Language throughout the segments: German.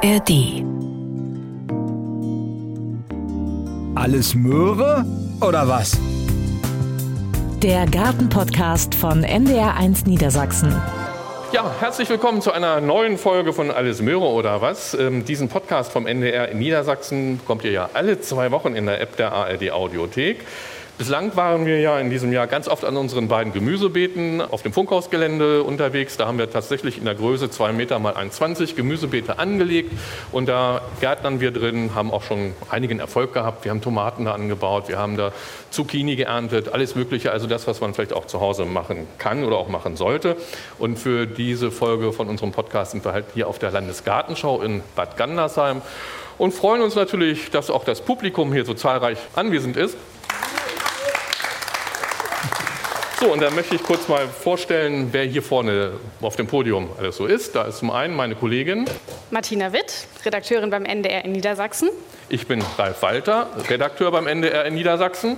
ARD. Alles Möhre oder was? Der Gartenpodcast von NDR1 Niedersachsen. Ja, herzlich willkommen zu einer neuen Folge von Alles Möhre oder was. Ähm, diesen Podcast vom NDR in Niedersachsen bekommt ihr ja alle zwei Wochen in der App der ARD Audiothek. Bislang waren wir ja in diesem Jahr ganz oft an unseren beiden Gemüsebeeten auf dem Funkhausgelände unterwegs. Da haben wir tatsächlich in der Größe 2 Meter mal 1,20 Gemüsebeete angelegt und da gärtnern wir drin, haben auch schon einigen Erfolg gehabt. Wir haben Tomaten da angebaut, wir haben da Zucchini geerntet, alles Mögliche, also das, was man vielleicht auch zu Hause machen kann oder auch machen sollte. Und für diese Folge von unserem Podcast sind wir halt hier auf der Landesgartenschau in Bad Gandersheim und freuen uns natürlich, dass auch das Publikum hier so zahlreich anwesend ist. So, und dann möchte ich kurz mal vorstellen, wer hier vorne auf dem Podium alles so ist. Da ist zum einen meine Kollegin Martina Witt, Redakteurin beim NDR in Niedersachsen. Ich bin Ralf Walter, Redakteur beim NDR in Niedersachsen.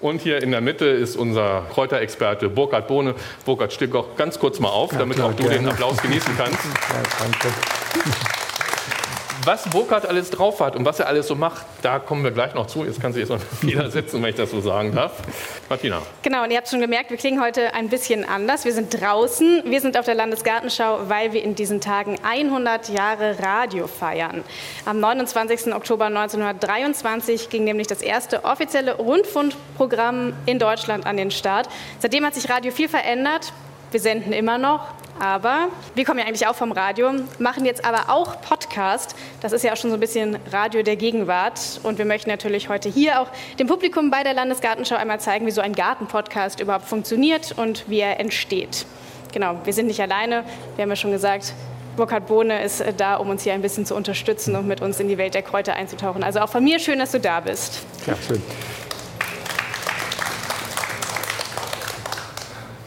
Und hier in der Mitte ist unser Kräuterexperte Burkhard Bohne. Burkhard, steh doch ganz kurz mal auf, damit auch du den Applaus genießen kannst. Ja, danke was Burkhardt alles drauf hat und was er alles so macht, da kommen wir gleich noch zu. Jetzt kann sich jetzt noch jeder setzen, wenn ich das so sagen darf. Martina. Genau, und ihr habt schon gemerkt, wir klingen heute ein bisschen anders. Wir sind draußen, wir sind auf der Landesgartenschau, weil wir in diesen Tagen 100 Jahre Radio feiern. Am 29. Oktober 1923 ging nämlich das erste offizielle Rundfunkprogramm in Deutschland an den Start. Seitdem hat sich Radio viel verändert. Wir senden immer noch, aber wir kommen ja eigentlich auch vom Radio, machen jetzt aber auch Podcast. Das ist ja auch schon so ein bisschen Radio der Gegenwart. Und wir möchten natürlich heute hier auch dem Publikum bei der Landesgartenschau einmal zeigen, wie so ein Gartenpodcast überhaupt funktioniert und wie er entsteht. Genau, wir sind nicht alleine. Wir haben ja schon gesagt, Burkhard Bohne ist äh, da, um uns hier ein bisschen zu unterstützen und mit uns in die Welt der Kräuter einzutauchen. Also auch von mir schön, dass du da bist. Ja, schön.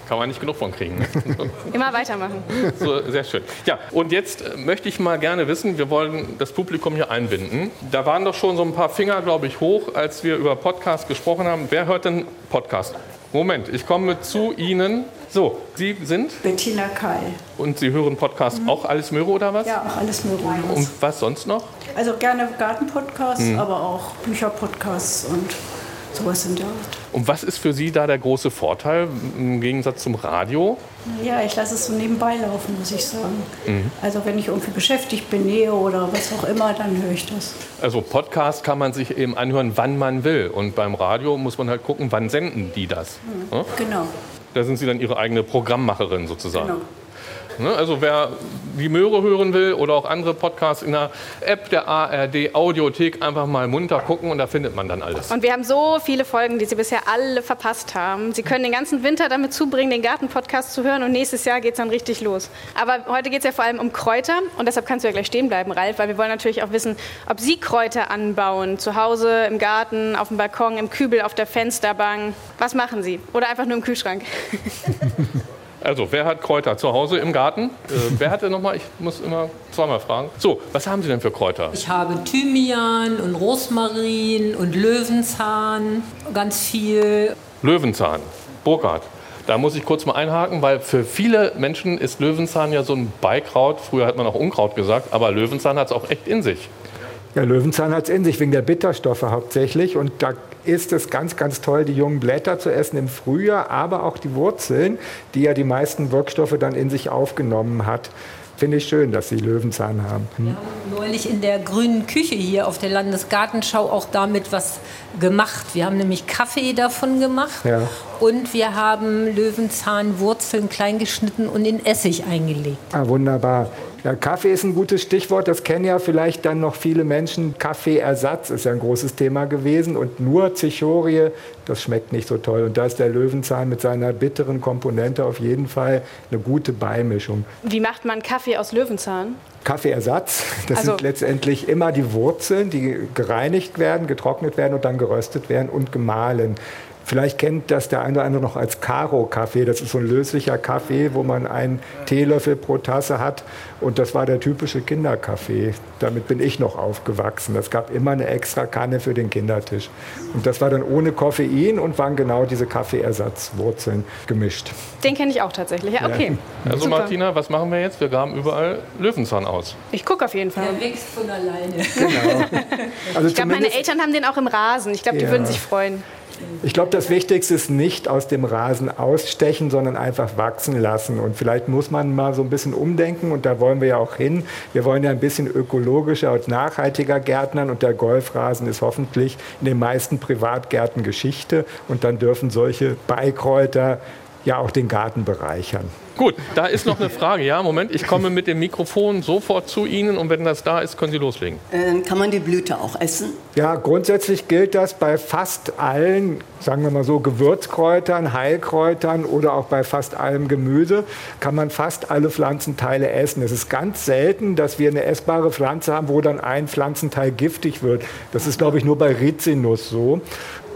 Kann man nicht genug von kriegen. Immer weitermachen. So, sehr schön. Ja, und jetzt äh, möchte ich mal gerne wissen, wir wollen das Publikum hier einbinden. Da waren doch schon so ein paar Finger, glaube ich, hoch, als wir über Podcast gesprochen haben. Wer hört denn Podcast? Moment, ich komme zu Ihnen. So, Sie sind? Bettina Keil. Und Sie hören Podcast mhm. auch Alles Möhre oder was? Ja, auch Alles Möhre. Und was sonst noch? Also gerne Gartenpodcasts, mhm. aber auch Bücherpodcasts und sowas in der Art. Und was ist für Sie da der große Vorteil im Gegensatz zum Radio? Ja, ich lasse es so nebenbei laufen, muss ich sagen. Mhm. Also wenn ich irgendwie beschäftigt bin, nähe oder was auch immer, dann höre ich das. Also Podcast kann man sich eben anhören, wann man will. Und beim Radio muss man halt gucken, wann senden die das. Mhm. Ja? Genau. Da sind Sie dann Ihre eigene Programmmacherin sozusagen. Genau. Ne? Also wer die Möhre hören will oder auch andere Podcasts in der App der ARD Audiothek einfach mal munter gucken und da findet man dann alles. Und wir haben so viele Folgen, die Sie bisher alle verpasst haben. Sie können den ganzen Winter damit zubringen, den Garten-Podcast zu hören und nächstes Jahr geht es dann richtig los. Aber heute geht es ja vor allem um Kräuter und deshalb kannst du ja gleich stehen bleiben, Ralf, weil wir wollen natürlich auch wissen, ob Sie Kräuter anbauen, zu Hause, im Garten, auf dem Balkon, im Kübel, auf der Fensterbank. Was machen Sie? Oder einfach nur im Kühlschrank? Also, wer hat Kräuter zu Hause im Garten? Äh, wer hatte nochmal? Ich muss immer zweimal fragen. So, was haben Sie denn für Kräuter? Ich habe Thymian und Rosmarin und Löwenzahn, ganz viel. Löwenzahn, Burkhard. Da muss ich kurz mal einhaken, weil für viele Menschen ist Löwenzahn ja so ein Beikraut. Früher hat man auch Unkraut gesagt, aber Löwenzahn hat es auch echt in sich. Ja, Löwenzahn hat es in sich, wegen der Bitterstoffe hauptsächlich. Und da ist es ganz, ganz toll, die jungen Blätter zu essen im Frühjahr, aber auch die Wurzeln, die ja die meisten Wirkstoffe dann in sich aufgenommen hat. Finde ich schön, dass Sie Löwenzahn haben. Hm. Wir haben neulich in der grünen Küche hier auf der Landesgartenschau auch damit was gemacht. Wir haben nämlich Kaffee davon gemacht ja. und wir haben Löwenzahnwurzeln klein geschnitten und in Essig eingelegt. Ah, wunderbar. Ja, Kaffee ist ein gutes Stichwort. Das kennen ja vielleicht dann noch viele Menschen. Kaffeeersatz ist ja ein großes Thema gewesen. Und nur Zichorie, das schmeckt nicht so toll. Und da ist der Löwenzahn mit seiner bitteren Komponente auf jeden Fall eine gute Beimischung. Wie macht man Kaffee aus Löwenzahn? Kaffeeersatz. Das also, sind letztendlich immer die Wurzeln, die gereinigt werden, getrocknet werden und dann geröstet werden und gemahlen. Vielleicht kennt das der eine oder andere noch als Karo-Kaffee. Das ist so ein löslicher Kaffee, wo man einen Teelöffel pro Tasse hat. Und das war der typische Kinderkaffee. Damit bin ich noch aufgewachsen. Es gab immer eine extra Kanne für den Kindertisch. Und das war dann ohne Koffein und waren genau diese Kaffeeersatzwurzeln gemischt. Den kenne ich auch tatsächlich. Ja, okay. Ja. Also Super. Martina, was machen wir jetzt? Wir graben überall Löwenzahn aus. Ich gucke auf jeden Fall. Der wächst von alleine. Genau. Also ich glaube, meine Eltern haben den auch im Rasen. Ich glaube, die ja. würden sich freuen. Ich glaube, das Wichtigste ist nicht aus dem Rasen ausstechen, sondern einfach wachsen lassen. Und vielleicht muss man mal so ein bisschen umdenken und da wollen wir ja auch hin. Wir wollen ja ein bisschen ökologischer und nachhaltiger gärtnern und der Golfrasen ist hoffentlich in den meisten Privatgärten Geschichte und dann dürfen solche Beikräuter ja auch den Garten bereichern. Gut, da ist noch eine Frage. Ja, Moment, ich komme mit dem Mikrofon sofort zu Ihnen und wenn das da ist, können Sie loslegen. Äh, kann man die Blüte auch essen? Ja, grundsätzlich gilt das bei fast allen, sagen wir mal so, Gewürzkräutern, Heilkräutern oder auch bei fast allem Gemüse kann man fast alle Pflanzenteile essen. Es ist ganz selten, dass wir eine essbare Pflanze haben, wo dann ein Pflanzenteil giftig wird. Das ist, glaube ich, nur bei Rizinus so.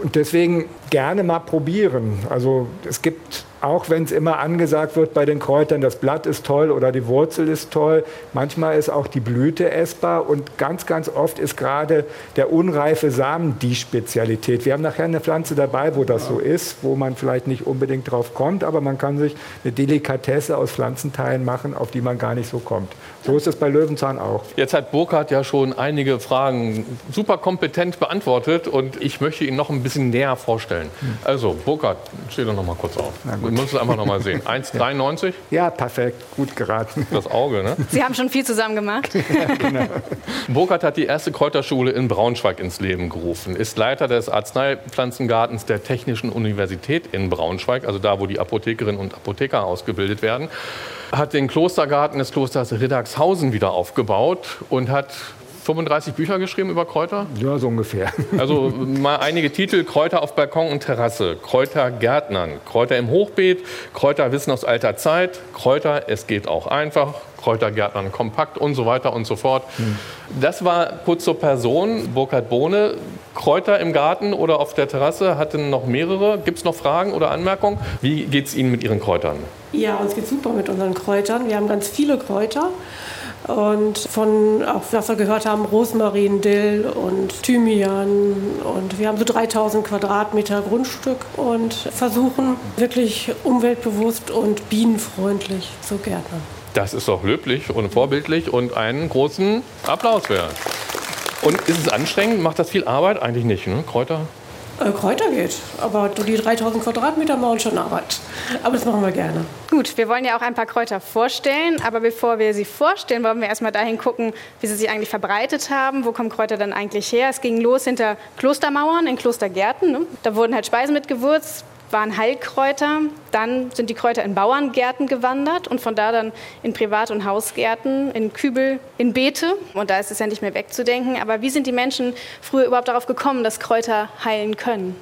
Und deswegen gerne mal probieren. Also es gibt auch wenn es immer angesagt wird bei den Kräutern, das Blatt ist toll oder die Wurzel ist toll, manchmal ist auch die Blüte essbar und ganz, ganz oft ist gerade der unreife Samen die Spezialität. Wir haben nachher eine Pflanze dabei, wo das so ist, wo man vielleicht nicht unbedingt drauf kommt, aber man kann sich eine Delikatesse aus Pflanzenteilen machen, auf die man gar nicht so kommt. So ist es bei Löwenzahn auch. Jetzt hat Burkhard ja schon einige Fragen super kompetent beantwortet und ich möchte ihn noch ein bisschen näher vorstellen. Hm. Also, Burkhard, steh doch noch mal kurz auf. Wir müssen es einfach noch mal sehen. 1,93? Ja, perfekt. Gut geraten. Das Auge, ne? Sie haben schon viel zusammen gemacht. ja, genau. Burkhard hat die erste Kräuterschule in Braunschweig ins Leben gerufen, ist Leiter des Arzneipflanzengartens der Technischen Universität in Braunschweig, also da, wo die Apothekerinnen und Apotheker ausgebildet werden hat den Klostergarten des Klosters Riddagshausen wieder aufgebaut und hat 35 Bücher geschrieben über Kräuter? Ja, so ungefähr. Also mal einige Titel: Kräuter auf Balkon und Terrasse, Kräutergärtnern, Kräuter im Hochbeet, Kräuterwissen aus alter Zeit, Kräuter, es geht auch einfach, Kräutergärtnern kompakt und so weiter und so fort. Hm. Das war kurz zur Person, Burkhard Bohne. Kräuter im Garten oder auf der Terrasse hatten noch mehrere. Gibt es noch Fragen oder Anmerkungen? Wie geht es Ihnen mit Ihren Kräutern? Ja, uns geht super mit unseren Kräutern. Wir haben ganz viele Kräuter. Und von, auch was wir gehört haben, Rosmarin, Dill und Thymian. Und wir haben so 3000 Quadratmeter Grundstück und versuchen wirklich umweltbewusst und bienenfreundlich zu gärtnern. Das ist doch löblich und vorbildlich und einen großen Applaus wert. Und ist es anstrengend? Macht das viel Arbeit? Eigentlich nicht, ne? Kräuter? Äh, Kräuter geht, aber die 3000 Quadratmeter machen schon Arbeit. Aber das machen wir gerne. Gut, wir wollen ja auch ein paar Kräuter vorstellen, aber bevor wir sie vorstellen, wollen wir erstmal dahin gucken, wie sie sich eigentlich verbreitet haben. Wo kommen Kräuter dann eigentlich her? Es ging los hinter Klostermauern in Klostergärten. Ne? Da wurden halt Speisen mit Gewürz, waren Heilkräuter. Dann sind die Kräuter in Bauerngärten gewandert und von da dann in Privat- und Hausgärten, in Kübel, in Beete. Und da ist es ja nicht mehr wegzudenken. Aber wie sind die Menschen früher überhaupt darauf gekommen, dass Kräuter heilen können?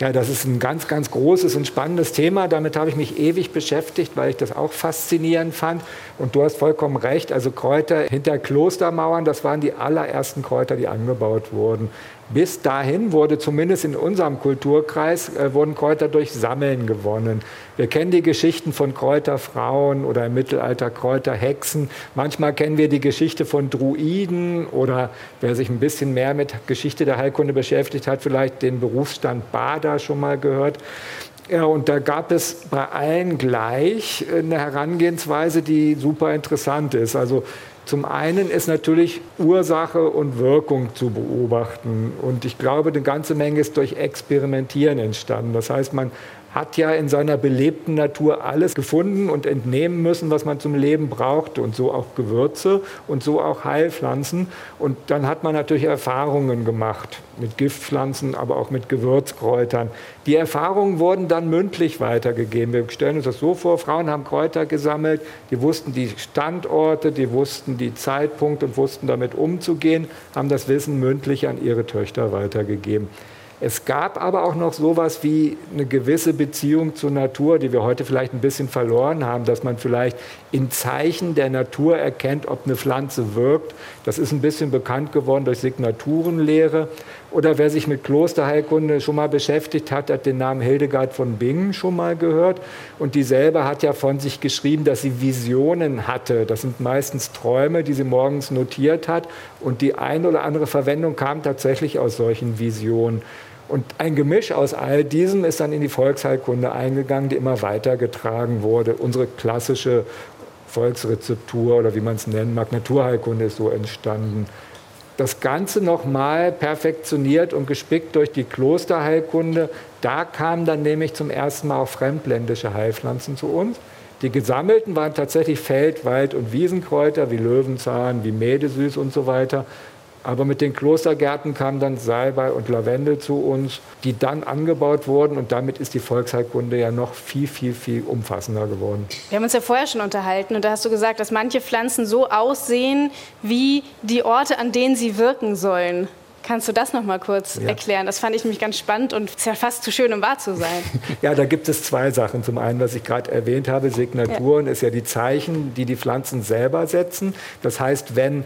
Ja, das ist ein ganz, ganz großes und spannendes Thema. Damit habe ich mich ewig beschäftigt, weil ich das auch faszinierend fand. Und du hast vollkommen recht. Also Kräuter hinter Klostermauern, das waren die allerersten Kräuter, die angebaut wurden. Bis dahin wurde zumindest in unserem Kulturkreis äh, wurden Kräuter durch Sammeln gewonnen. Wir kennen die Geschichten von Kräuterfrauen oder im Mittelalter Kräuterhexen. Manchmal kennen wir die Geschichte von Druiden oder wer sich ein bisschen mehr mit Geschichte der Heilkunde beschäftigt hat, vielleicht den Berufsstand Bader schon mal gehört. Ja, und da gab es bei allen gleich eine Herangehensweise, die super interessant ist. Also zum einen ist natürlich Ursache und Wirkung zu beobachten. Und ich glaube, eine ganze Menge ist durch Experimentieren entstanden. Das heißt, man hat ja in seiner belebten Natur alles gefunden und entnehmen müssen, was man zum Leben brauchte und so auch Gewürze und so auch Heilpflanzen. Und dann hat man natürlich Erfahrungen gemacht mit Giftpflanzen, aber auch mit Gewürzkräutern. Die Erfahrungen wurden dann mündlich weitergegeben. Wir stellen uns das so vor, Frauen haben Kräuter gesammelt, die wussten die Standorte, die wussten die Zeitpunkte und wussten damit umzugehen, haben das Wissen mündlich an ihre Töchter weitergegeben. Es gab aber auch noch sowas wie eine gewisse Beziehung zur Natur, die wir heute vielleicht ein bisschen verloren haben, dass man vielleicht in Zeichen der Natur erkennt, ob eine Pflanze wirkt. Das ist ein bisschen bekannt geworden durch Signaturenlehre. Oder wer sich mit Klosterheilkunde schon mal beschäftigt hat, hat den Namen Hildegard von Bingen schon mal gehört. Und die selber hat ja von sich geschrieben, dass sie Visionen hatte. Das sind meistens Träume, die sie morgens notiert hat. Und die eine oder andere Verwendung kam tatsächlich aus solchen Visionen. Und ein Gemisch aus all diesem ist dann in die Volksheilkunde eingegangen, die immer weitergetragen wurde. Unsere klassische Volksrezeptur oder wie man es nennen mag, Naturheilkunde ist so entstanden. Das Ganze nochmal perfektioniert und gespickt durch die Klosterheilkunde. Da kamen dann nämlich zum ersten Mal auch fremdländische Heilpflanzen zu uns. Die gesammelten waren tatsächlich Feld-, Wald- und Wiesenkräuter wie Löwenzahn, wie Medesüß und so weiter. Aber mit den Klostergärten kamen dann Salbei und Lavendel zu uns, die dann angebaut wurden. Und damit ist die Volksheilkunde ja noch viel, viel, viel umfassender geworden. Wir haben uns ja vorher schon unterhalten und da hast du gesagt, dass manche Pflanzen so aussehen wie die Orte, an denen sie wirken sollen. Kannst du das noch mal kurz ja. erklären? Das fand ich nämlich ganz spannend und ist ja fast zu schön, um wahr zu sein. ja, da gibt es zwei Sachen. Zum einen, was ich gerade erwähnt habe, Signaturen ja. ist ja die Zeichen, die die Pflanzen selber setzen. Das heißt, wenn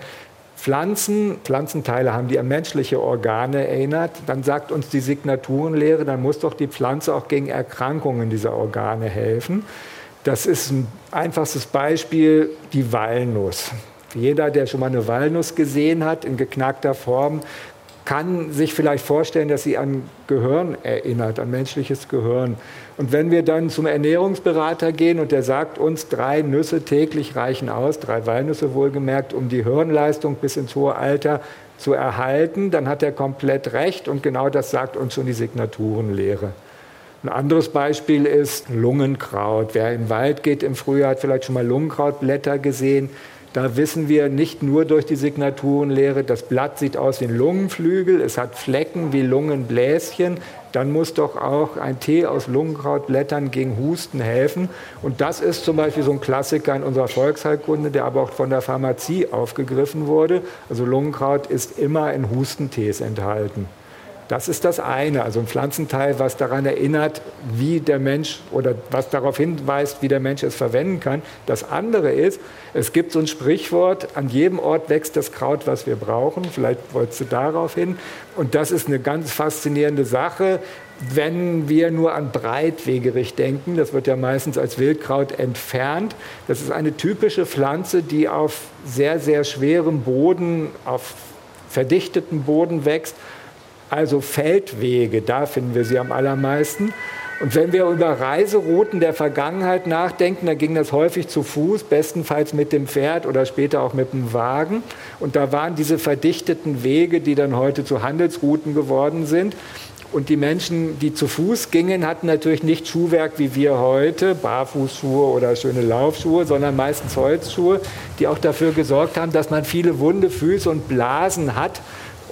Pflanzen, Pflanzenteile haben, die an menschliche Organe erinnert, dann sagt uns die Signaturenlehre, dann muss doch die Pflanze auch gegen Erkrankungen dieser Organe helfen. Das ist ein einfachstes Beispiel, die Walnuss. Jeder, der schon mal eine Walnuss gesehen hat, in geknackter Form, kann sich vielleicht vorstellen, dass sie an Gehirn erinnert, an menschliches Gehirn. Und wenn wir dann zum Ernährungsberater gehen und der sagt uns, drei Nüsse täglich reichen aus, drei Walnüsse wohlgemerkt, um die Hirnleistung bis ins hohe Alter zu erhalten, dann hat er komplett recht und genau das sagt uns schon die Signaturenlehre. Ein anderes Beispiel ist Lungenkraut. Wer den Wald geht im Frühjahr, hat vielleicht schon mal Lungenkrautblätter gesehen. Da wissen wir nicht nur durch die Signaturenlehre, das Blatt sieht aus wie ein Lungenflügel, es hat Flecken wie Lungenbläschen. Dann muss doch auch ein Tee aus Lungenkrautblättern gegen Husten helfen. Und das ist zum Beispiel so ein Klassiker in unserer Volksheilkunde, der aber auch von der Pharmazie aufgegriffen wurde. Also Lungenkraut ist immer in Hustentees enthalten. Das ist das eine, also ein Pflanzenteil, was daran erinnert, wie der Mensch oder was darauf hinweist, wie der Mensch es verwenden kann. Das andere ist, es gibt so ein Sprichwort, an jedem Ort wächst das Kraut, was wir brauchen. Vielleicht wolltest du darauf hin. Und das ist eine ganz faszinierende Sache. Wenn wir nur an Breitwegerich denken, das wird ja meistens als Wildkraut entfernt. Das ist eine typische Pflanze, die auf sehr, sehr schwerem Boden, auf verdichtetem Boden wächst also Feldwege, da finden wir sie am allermeisten. Und wenn wir über Reiserouten der Vergangenheit nachdenken, dann ging das häufig zu Fuß, bestenfalls mit dem Pferd oder später auch mit dem Wagen. Und da waren diese verdichteten Wege, die dann heute zu Handelsrouten geworden sind. Und die Menschen, die zu Fuß gingen, hatten natürlich nicht Schuhwerk wie wir heute, Barfußschuhe oder schöne Laufschuhe, sondern meistens Holzschuhe, die auch dafür gesorgt haben, dass man viele wunde Füße und Blasen hat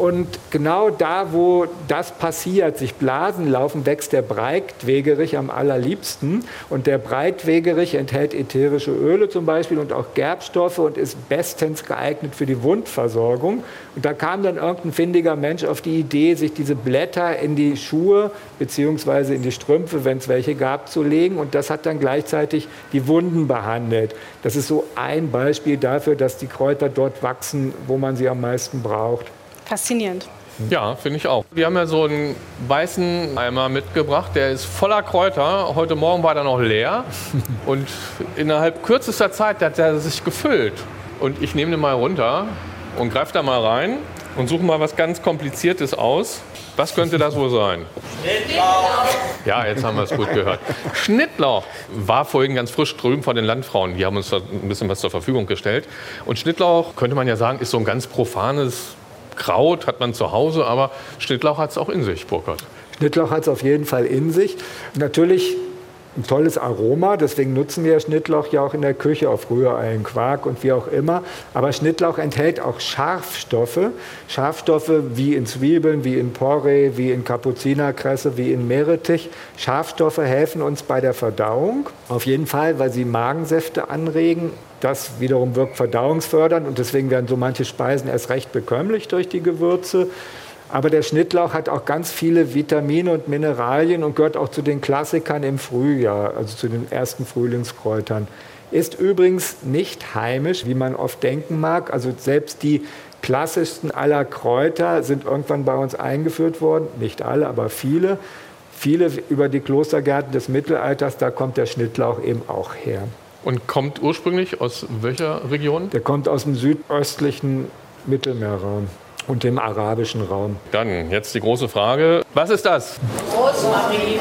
und genau da, wo das passiert, sich Blasen laufen, wächst der Breitwegerich am allerliebsten. Und der Breitwegerich enthält ätherische Öle zum Beispiel und auch Gerbstoffe und ist bestens geeignet für die Wundversorgung. Und da kam dann irgendein findiger Mensch auf die Idee, sich diese Blätter in die Schuhe bzw. in die Strümpfe, wenn es welche gab, zu legen. Und das hat dann gleichzeitig die Wunden behandelt. Das ist so ein Beispiel dafür, dass die Kräuter dort wachsen, wo man sie am meisten braucht. Faszinierend. Ja, finde ich auch. Wir haben ja so einen weißen Eimer mitgebracht, der ist voller Kräuter. Heute Morgen war der noch leer und innerhalb kürzester Zeit hat er sich gefüllt. Und ich nehme den mal runter und greife da mal rein und suche mal was ganz Kompliziertes aus. Was könnte das wohl sein? Schnittlauch. Ja, jetzt haben wir es gut gehört. Schnittlauch war vorhin ganz frisch drüben von den Landfrauen. Die haben uns da ein bisschen was zur Verfügung gestellt. Und Schnittlauch, könnte man ja sagen, ist so ein ganz profanes Kraut hat man zu Hause, aber Schnittlauch hat es auch in sich, Burkhard. Schnittlauch hat es auf jeden Fall in sich. Natürlich ein tolles Aroma, deswegen nutzen wir Schnittlauch ja auch in der Küche auf Rührei, Quark und wie auch immer. Aber Schnittlauch enthält auch Scharfstoffe. Scharfstoffe wie in Zwiebeln, wie in Porree, wie in Kapuzinerkresse, wie in Meerrettich. Scharfstoffe helfen uns bei der Verdauung. Auf jeden Fall, weil sie Magensäfte anregen. Das wiederum wirkt verdauungsfördernd und deswegen werden so manche Speisen erst recht bekömmlich durch die Gewürze. Aber der Schnittlauch hat auch ganz viele Vitamine und Mineralien und gehört auch zu den Klassikern im Frühjahr, also zu den ersten Frühlingskräutern. Ist übrigens nicht heimisch, wie man oft denken mag. Also selbst die klassischsten aller Kräuter sind irgendwann bei uns eingeführt worden. Nicht alle, aber viele. Viele über die Klostergärten des Mittelalters, da kommt der Schnittlauch eben auch her. Und kommt ursprünglich aus welcher Region? Der kommt aus dem südöstlichen Mittelmeerraum und dem arabischen Raum. Dann jetzt die große Frage: Was ist das? Rosmarin.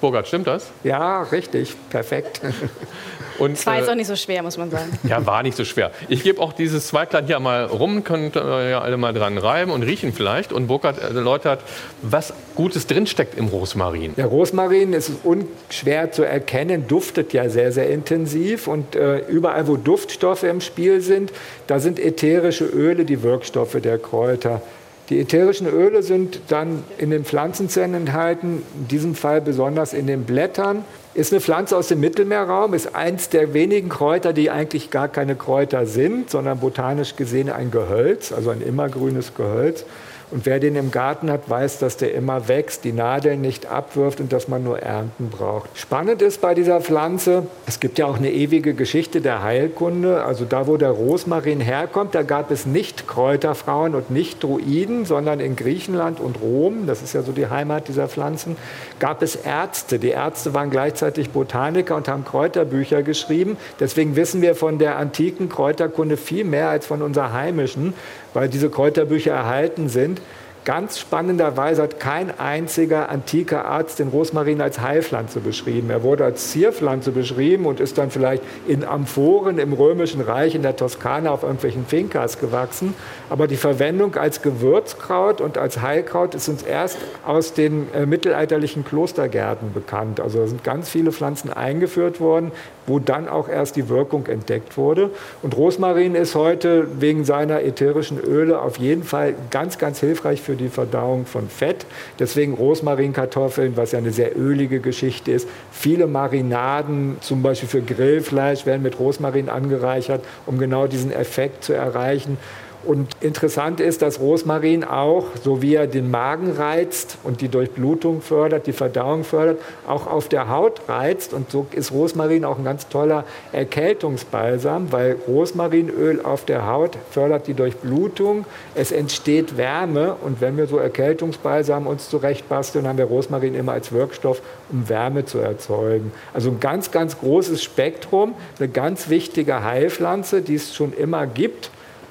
Burkhard, stimmt das? Ja, richtig, perfekt. Und, das war jetzt äh, auch nicht so schwer, muss man sagen. Ja, war nicht so schwer. Ich gebe auch dieses Zweiglein hier mal rum, könnt ihr ja alle mal dran reiben und riechen vielleicht. Und Burkhard erläutert, was Gutes drinsteckt im Rosmarin. Der Rosmarin ist unschwer zu erkennen, duftet ja sehr, sehr intensiv. Und äh, überall, wo Duftstoffe im Spiel sind, da sind ätherische Öle die Wirkstoffe der Kräuter. Die ätherischen Öle sind dann in den Pflanzenzellen enthalten, in diesem Fall besonders in den Blättern. Ist eine Pflanze aus dem Mittelmeerraum, ist eins der wenigen Kräuter, die eigentlich gar keine Kräuter sind, sondern botanisch gesehen ein Gehölz, also ein immergrünes Gehölz. Und wer den im Garten hat, weiß, dass der immer wächst, die Nadeln nicht abwirft und dass man nur Ernten braucht. Spannend ist bei dieser Pflanze, es gibt ja auch eine ewige Geschichte der Heilkunde. Also da, wo der Rosmarin herkommt, da gab es nicht Kräuterfrauen und nicht Druiden, sondern in Griechenland und Rom, das ist ja so die Heimat dieser Pflanzen, gab es Ärzte. Die Ärzte waren gleichzeitig Botaniker und haben Kräuterbücher geschrieben. Deswegen wissen wir von der antiken Kräuterkunde viel mehr als von unserer heimischen weil diese Kräuterbücher erhalten sind. Ganz spannenderweise hat kein einziger antiker Arzt den Rosmarin als Heilpflanze beschrieben. Er wurde als Zierpflanze beschrieben und ist dann vielleicht in Amphoren im Römischen Reich in der Toskana auf irgendwelchen Finkas gewachsen. Aber die Verwendung als Gewürzkraut und als Heilkraut ist uns erst aus den äh, mittelalterlichen Klostergärten bekannt. Also da sind ganz viele Pflanzen eingeführt worden, wo dann auch erst die Wirkung entdeckt wurde. Und Rosmarin ist heute wegen seiner ätherischen Öle auf jeden Fall ganz, ganz hilfreich für die Verdauung von Fett. Deswegen Rosmarinkartoffeln, was ja eine sehr ölige Geschichte ist. Viele Marinaden, zum Beispiel für Grillfleisch, werden mit Rosmarin angereichert, um genau diesen Effekt zu erreichen. Und interessant ist, dass Rosmarin auch, so wie er den Magen reizt und die Durchblutung fördert, die Verdauung fördert, auch auf der Haut reizt. Und so ist Rosmarin auch ein ganz toller Erkältungsbalsam, weil Rosmarinöl auf der Haut fördert die Durchblutung. Es entsteht Wärme. Und wenn wir so Erkältungsbalsam uns zurechtbasteln, haben wir Rosmarin immer als Wirkstoff, um Wärme zu erzeugen. Also ein ganz, ganz großes Spektrum, eine ganz wichtige Heilpflanze, die es schon immer gibt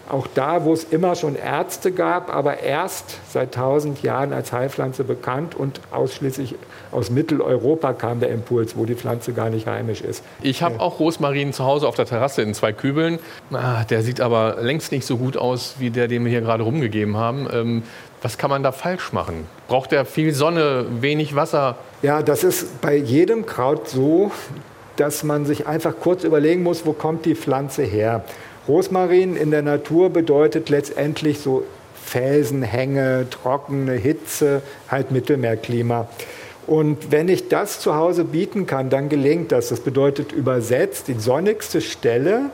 auch da, wo es immer schon Ärzte gab, aber erst seit tausend Jahren als Heilpflanze bekannt und ausschließlich aus Mitteleuropa kam der Impuls, wo die Pflanze gar nicht heimisch ist. Ich habe auch Rosmarin zu Hause auf der Terrasse in zwei Kübeln. Ah, der sieht aber längst nicht so gut aus wie der, den wir hier gerade rumgegeben haben. Ähm, was kann man da falsch machen? Braucht er viel Sonne, wenig Wasser? Ja, das ist bei jedem Kraut so, dass man sich einfach kurz überlegen muss, wo kommt die Pflanze her. Rosmarin in der Natur bedeutet letztendlich so Felsenhänge, trockene Hitze, halt Mittelmeerklima. Und wenn ich das zu Hause bieten kann, dann gelingt das. Das bedeutet übersetzt die sonnigste Stelle,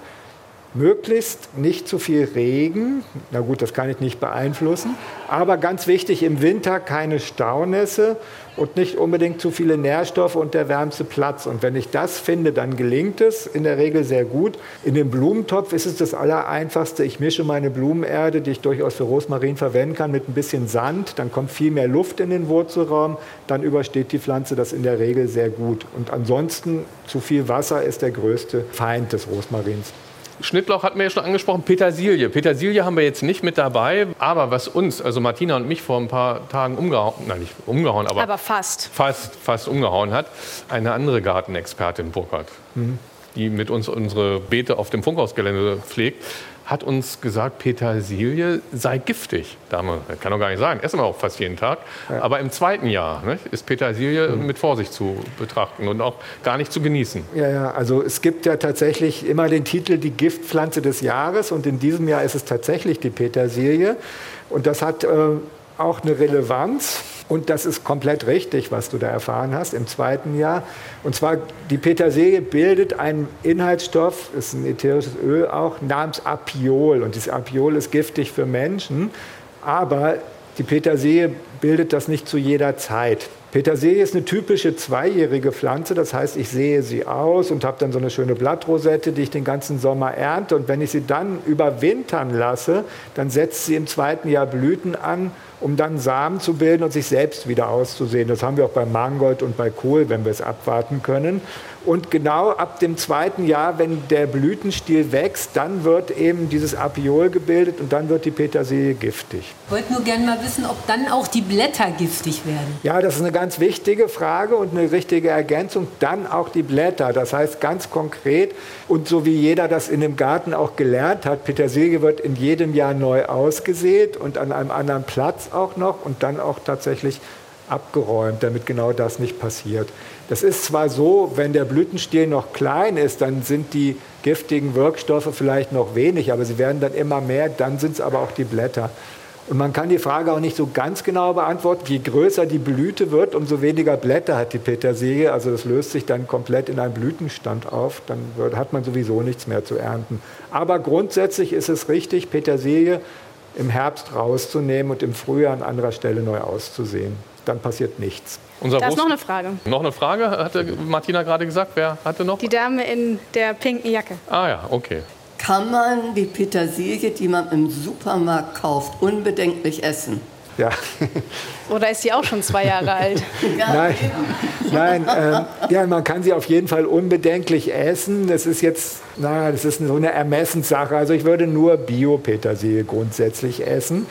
möglichst nicht zu viel Regen. Na gut, das kann ich nicht beeinflussen. Aber ganz wichtig, im Winter keine Staunässe und nicht unbedingt zu viele Nährstoffe und der wärmste Platz. Und wenn ich das finde, dann gelingt es in der Regel sehr gut. In dem Blumentopf ist es das Allereinfachste. Ich mische meine Blumenerde, die ich durchaus für Rosmarin verwenden kann, mit ein bisschen Sand. Dann kommt viel mehr Luft in den Wurzelraum. Dann übersteht die Pflanze das in der Regel sehr gut. Und ansonsten zu viel Wasser ist der größte Feind des Rosmarins. Schnittlauch hatten wir ja schon angesprochen, Petersilie. Petersilie haben wir jetzt nicht mit dabei, aber was uns, also Martina und mich vor ein paar Tagen umgehauen, nein, nicht umgehauen, aber, aber fast. fast, fast umgehauen hat, eine andere Gartenexpertin Burkhardt, mhm. die mit uns unsere Beete auf dem Funkhausgelände pflegt, hat uns gesagt, Petersilie sei giftig. Dame, kann doch gar nicht sein. Essen wir auch fast jeden Tag. Ja. Aber im zweiten Jahr ne, ist Petersilie mhm. mit Vorsicht zu betrachten und auch gar nicht zu genießen. Ja, ja, also es gibt ja tatsächlich immer den Titel die Giftpflanze des Jahres und in diesem Jahr ist es tatsächlich die Petersilie. Und das hat äh, auch eine Relevanz. Und das ist komplett richtig, was du da erfahren hast im zweiten Jahr. Und zwar, die Petersilie bildet einen Inhaltsstoff, ist ein ätherisches Öl auch, namens Apiol. Und dieses Apiol ist giftig für Menschen. Aber die Petersilie bildet das nicht zu jeder Zeit. Petersilie ist eine typische zweijährige Pflanze, das heißt, ich sehe sie aus und habe dann so eine schöne Blattrosette, die ich den ganzen Sommer ernte. Und wenn ich sie dann überwintern lasse, dann setzt sie im zweiten Jahr Blüten an, um dann Samen zu bilden und sich selbst wieder auszusehen. Das haben wir auch bei Mangold und bei Kohl, wenn wir es abwarten können. Und genau ab dem zweiten Jahr, wenn der Blütenstiel wächst, dann wird eben dieses Apiol gebildet und dann wird die Petersilie giftig. Ich wollte nur gerne mal wissen, ob dann auch die Blätter giftig werden. Ja, das ist eine ganz wichtige Frage und eine richtige Ergänzung. Dann auch die Blätter. Das heißt ganz konkret und so wie jeder das in dem Garten auch gelernt hat, Petersilie wird in jedem Jahr neu ausgesät und an einem anderen Platz auch noch und dann auch tatsächlich abgeräumt, damit genau das nicht passiert. Das ist zwar so, wenn der Blütenstiel noch klein ist, dann sind die giftigen Wirkstoffe vielleicht noch wenig, aber sie werden dann immer mehr, dann sind es aber auch die Blätter. Und man kann die Frage auch nicht so ganz genau beantworten. Je größer die Blüte wird, umso weniger Blätter hat die Petersilie. Also das löst sich dann komplett in einen Blütenstand auf. Dann wird, hat man sowieso nichts mehr zu ernten. Aber grundsätzlich ist es richtig, Petersilie im Herbst rauszunehmen und im Frühjahr an anderer Stelle neu auszusehen dann passiert nichts. Unser da ist noch eine Frage. Noch eine Frage, hatte Martina gerade gesagt. Wer hatte noch? Die Dame in der pinken Jacke. Ah ja, okay. Kann man die Petersilie, die man im Supermarkt kauft, unbedenklich essen? Ja. Oder ist sie auch schon zwei Jahre alt? nein, nein äh, ja, man kann sie auf jeden Fall unbedenklich essen. Das ist jetzt, na, das ist so eine Ermessenssache. Also ich würde nur Bio-Petersilie grundsätzlich essen.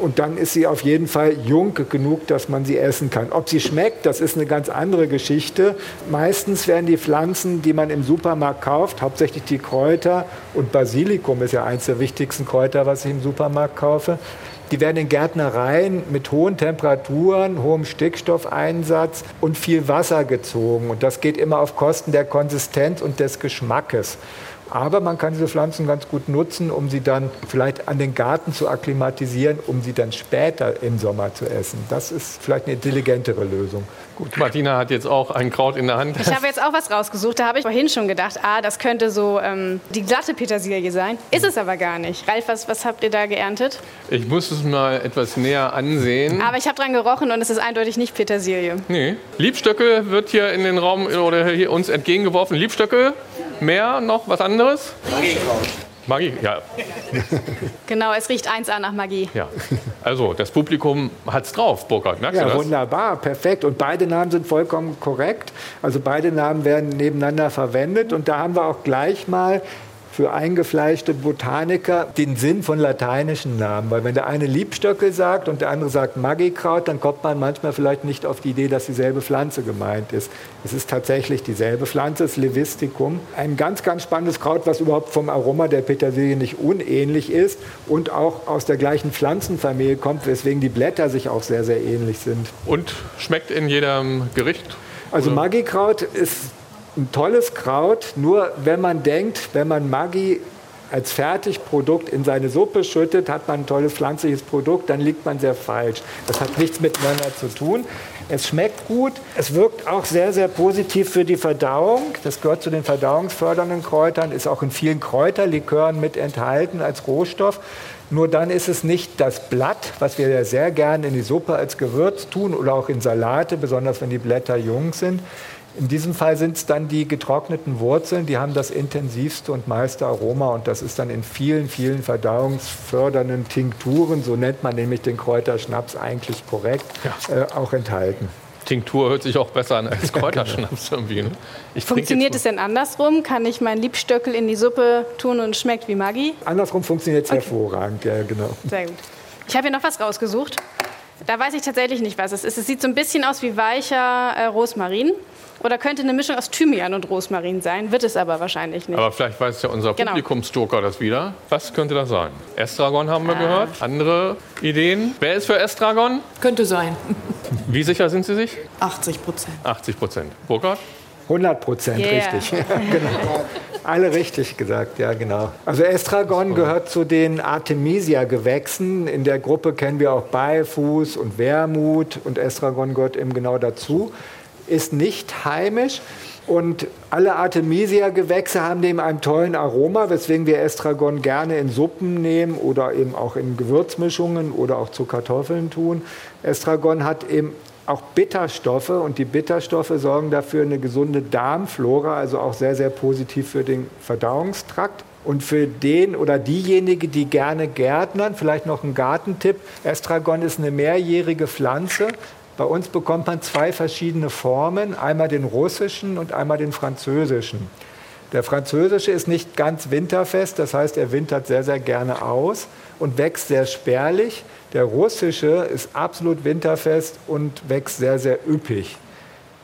Und dann ist sie auf jeden Fall jung genug, dass man sie essen kann. Ob sie schmeckt, das ist eine ganz andere Geschichte. Meistens werden die Pflanzen, die man im Supermarkt kauft, hauptsächlich die Kräuter und Basilikum ist ja eines der wichtigsten Kräuter, was ich im Supermarkt kaufe, die werden in Gärtnereien mit hohen Temperaturen, hohem Stickstoffeinsatz und viel Wasser gezogen. Und das geht immer auf Kosten der Konsistenz und des Geschmackes. Aber man kann diese Pflanzen ganz gut nutzen, um sie dann vielleicht an den Garten zu akklimatisieren, um sie dann später im Sommer zu essen. Das ist vielleicht eine intelligentere Lösung. Gut, Martina hat jetzt auch ein Kraut in der Hand. Ich habe jetzt auch was rausgesucht. Da habe ich vorhin schon gedacht, ah, das könnte so ähm, die glatte Petersilie sein. Ist es aber gar nicht. Ralf, was, was habt ihr da geerntet? Ich muss es mal etwas näher ansehen. Aber ich habe dran gerochen und es ist eindeutig nicht Petersilie. Nee. Liebstöcke wird hier in den Raum oder hier uns entgegengeworfen. Liebstöcke? Mehr noch was anderes? Magiekraut. Magie, ja. Genau, es riecht 1A nach Magie. Ja. Also, das Publikum hat es drauf, Burkhard. Merkst ja, du das? wunderbar, perfekt. Und beide Namen sind vollkommen korrekt. Also, beide Namen werden nebeneinander verwendet. Und da haben wir auch gleich mal für eingefleischte Botaniker den Sinn von lateinischen Namen. Weil wenn der eine Liebstöcke sagt und der andere sagt Magikraut, dann kommt man manchmal vielleicht nicht auf die Idee, dass dieselbe Pflanze gemeint ist. Es ist tatsächlich dieselbe Pflanze, das Levisticum. Ein ganz, ganz spannendes Kraut, was überhaupt vom Aroma der Petersilie nicht unähnlich ist und auch aus der gleichen Pflanzenfamilie kommt, weswegen die Blätter sich auch sehr, sehr ähnlich sind. Und schmeckt in jedem Gericht? Also Magikraut ist ein tolles Kraut, nur wenn man denkt, wenn man Maggi als Fertigprodukt in seine Suppe schüttet, hat man ein tolles pflanzliches Produkt, dann liegt man sehr falsch. Das hat nichts miteinander zu tun. Es schmeckt gut, es wirkt auch sehr, sehr positiv für die Verdauung. Das gehört zu den verdauungsfördernden Kräutern, ist auch in vielen Kräuterlikören mit enthalten als Rohstoff. Nur dann ist es nicht das Blatt, was wir ja sehr gerne in die Suppe als Gewürz tun oder auch in Salate, besonders wenn die Blätter jung sind. In diesem Fall sind es dann die getrockneten Wurzeln, die haben das intensivste und meiste Aroma und das ist dann in vielen, vielen verdauungsfördernden Tinkturen, so nennt man nämlich den Kräuterschnaps eigentlich korrekt, ja. äh, auch enthalten. Tinktur hört sich auch besser an als Kräuterschnaps irgendwie. Ne? Funktioniert es denn andersrum? Kann ich meinen Liebstöckel in die Suppe tun und schmeckt wie Maggi? Andersrum funktioniert es okay. hervorragend, ja genau. Sehr gut. Ich habe hier noch was rausgesucht. Da weiß ich tatsächlich nicht, was es ist. Es sieht so ein bisschen aus wie weicher äh, Rosmarin. Oder könnte eine Mischung aus Thymian und Rosmarin sein, wird es aber wahrscheinlich nicht. Aber vielleicht weiß ja unser genau. Publikumsjoker das wieder. Was könnte das sein? Estragon haben wir ah. gehört. Andere Ideen? Wer ist für Estragon? Könnte sein. Wie sicher sind Sie sich? 80 Prozent. 80 Prozent. Burkhard? 100 Prozent yeah. richtig. genau. Alle richtig gesagt, ja genau. Also Estragon gehört zu den Artemisia-Gewächsen. In der Gruppe kennen wir auch Beifuß und Wermut und Estragon gehört eben genau dazu ist nicht heimisch. Und alle Artemisia-Gewächse haben neben einem tollen Aroma, weswegen wir Estragon gerne in Suppen nehmen oder eben auch in Gewürzmischungen oder auch zu Kartoffeln tun. Estragon hat eben auch Bitterstoffe und die Bitterstoffe sorgen dafür eine gesunde Darmflora, also auch sehr, sehr positiv für den Verdauungstrakt. Und für den oder diejenige, die gerne gärtnern, vielleicht noch ein Gartentipp. Estragon ist eine mehrjährige Pflanze. Bei uns bekommt man zwei verschiedene Formen, einmal den russischen und einmal den französischen. Der französische ist nicht ganz winterfest, das heißt, er wintert sehr, sehr gerne aus und wächst sehr spärlich. Der russische ist absolut winterfest und wächst sehr, sehr üppig.